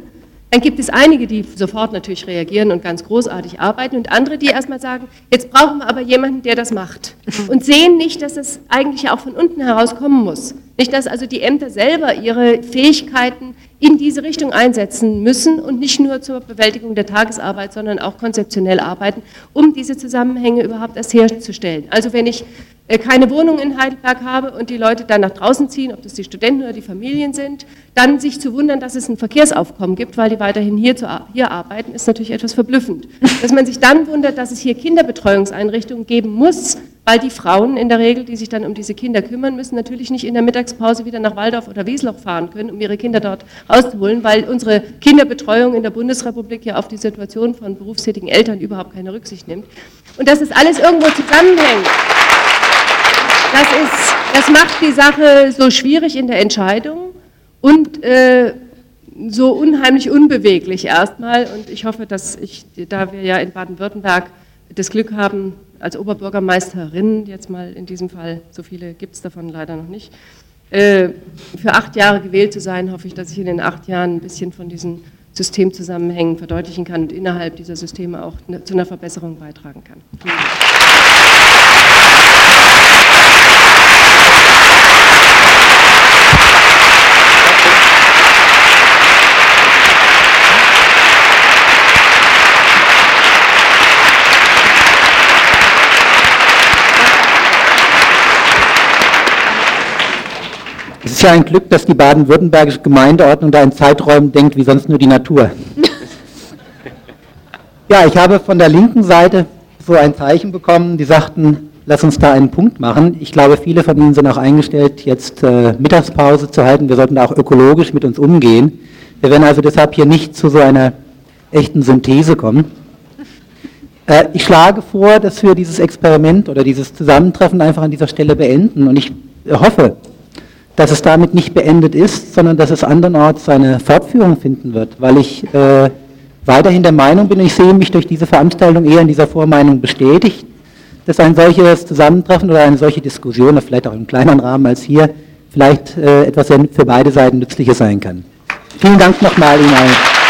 dann gibt es einige, die sofort natürlich reagieren und ganz großartig arbeiten und andere, die erstmal sagen, jetzt brauchen wir aber jemanden, der das macht. Und sehen nicht, dass es eigentlich auch von unten heraus kommen muss. Nicht, dass also die Ämter selber ihre Fähigkeiten in diese Richtung einsetzen müssen und nicht nur zur Bewältigung der Tagesarbeit, sondern auch konzeptionell arbeiten, um diese Zusammenhänge überhaupt erst herzustellen. Also wenn ich äh, keine Wohnung in Heidelberg habe und die Leute dann nach draußen ziehen, ob das die Studenten oder die Familien sind, dann sich zu wundern, dass es ein Verkehrsaufkommen gibt, weil die weiterhin hier, zu, hier arbeiten, ist natürlich etwas verblüffend. Dass man sich dann wundert, dass es hier Kinderbetreuungseinrichtungen geben muss, weil die Frauen in der Regel, die sich dann um diese Kinder kümmern müssen, natürlich nicht in der Mittagspause wieder nach Waldorf oder Wiesloch fahren können, um ihre Kinder dort rauszuholen, weil unsere Kinderbetreuung in der Bundesrepublik ja auf die Situation von berufstätigen Eltern überhaupt keine Rücksicht nimmt. Und dass es alles irgendwo zusammenhängt. Das, ist, das macht die Sache so schwierig in der Entscheidung und äh, so unheimlich unbeweglich erstmal. Und ich hoffe, dass ich, da wir ja in Baden-Württemberg das Glück haben, als Oberbürgermeisterin, jetzt mal in diesem Fall, so viele gibt es davon leider noch nicht, äh, für acht Jahre gewählt zu sein, hoffe ich, dass ich in den acht Jahren ein bisschen von diesen Systemzusammenhängen verdeutlichen kann und innerhalb dieser Systeme auch ne, zu einer Verbesserung beitragen kann. Vielen Dank. Es ist ja ein Glück, dass die baden-württembergische Gemeindeordnung da in Zeiträumen denkt, wie sonst nur die Natur. Ja, ich habe von der linken Seite so ein Zeichen bekommen, die sagten, lass uns da einen Punkt machen. Ich glaube, viele von Ihnen sind auch eingestellt, jetzt äh, Mittagspause zu halten. Wir sollten da auch ökologisch mit uns umgehen. Wir werden also deshalb hier nicht zu so einer echten Synthese kommen. Äh, ich schlage vor, dass wir dieses Experiment oder dieses Zusammentreffen einfach an dieser Stelle beenden. Und ich hoffe, dass es damit nicht beendet ist, sondern dass es andernorts eine Fortführung finden wird, weil ich äh, weiterhin der Meinung bin, ich sehe mich durch diese Veranstaltung eher in dieser Vormeinung bestätigt, dass ein solches Zusammentreffen oder eine solche Diskussion, vielleicht auch im kleineren Rahmen als hier, vielleicht äh, etwas für beide Seiten Nützliches sein kann. Vielen Dank nochmal Ihnen allen.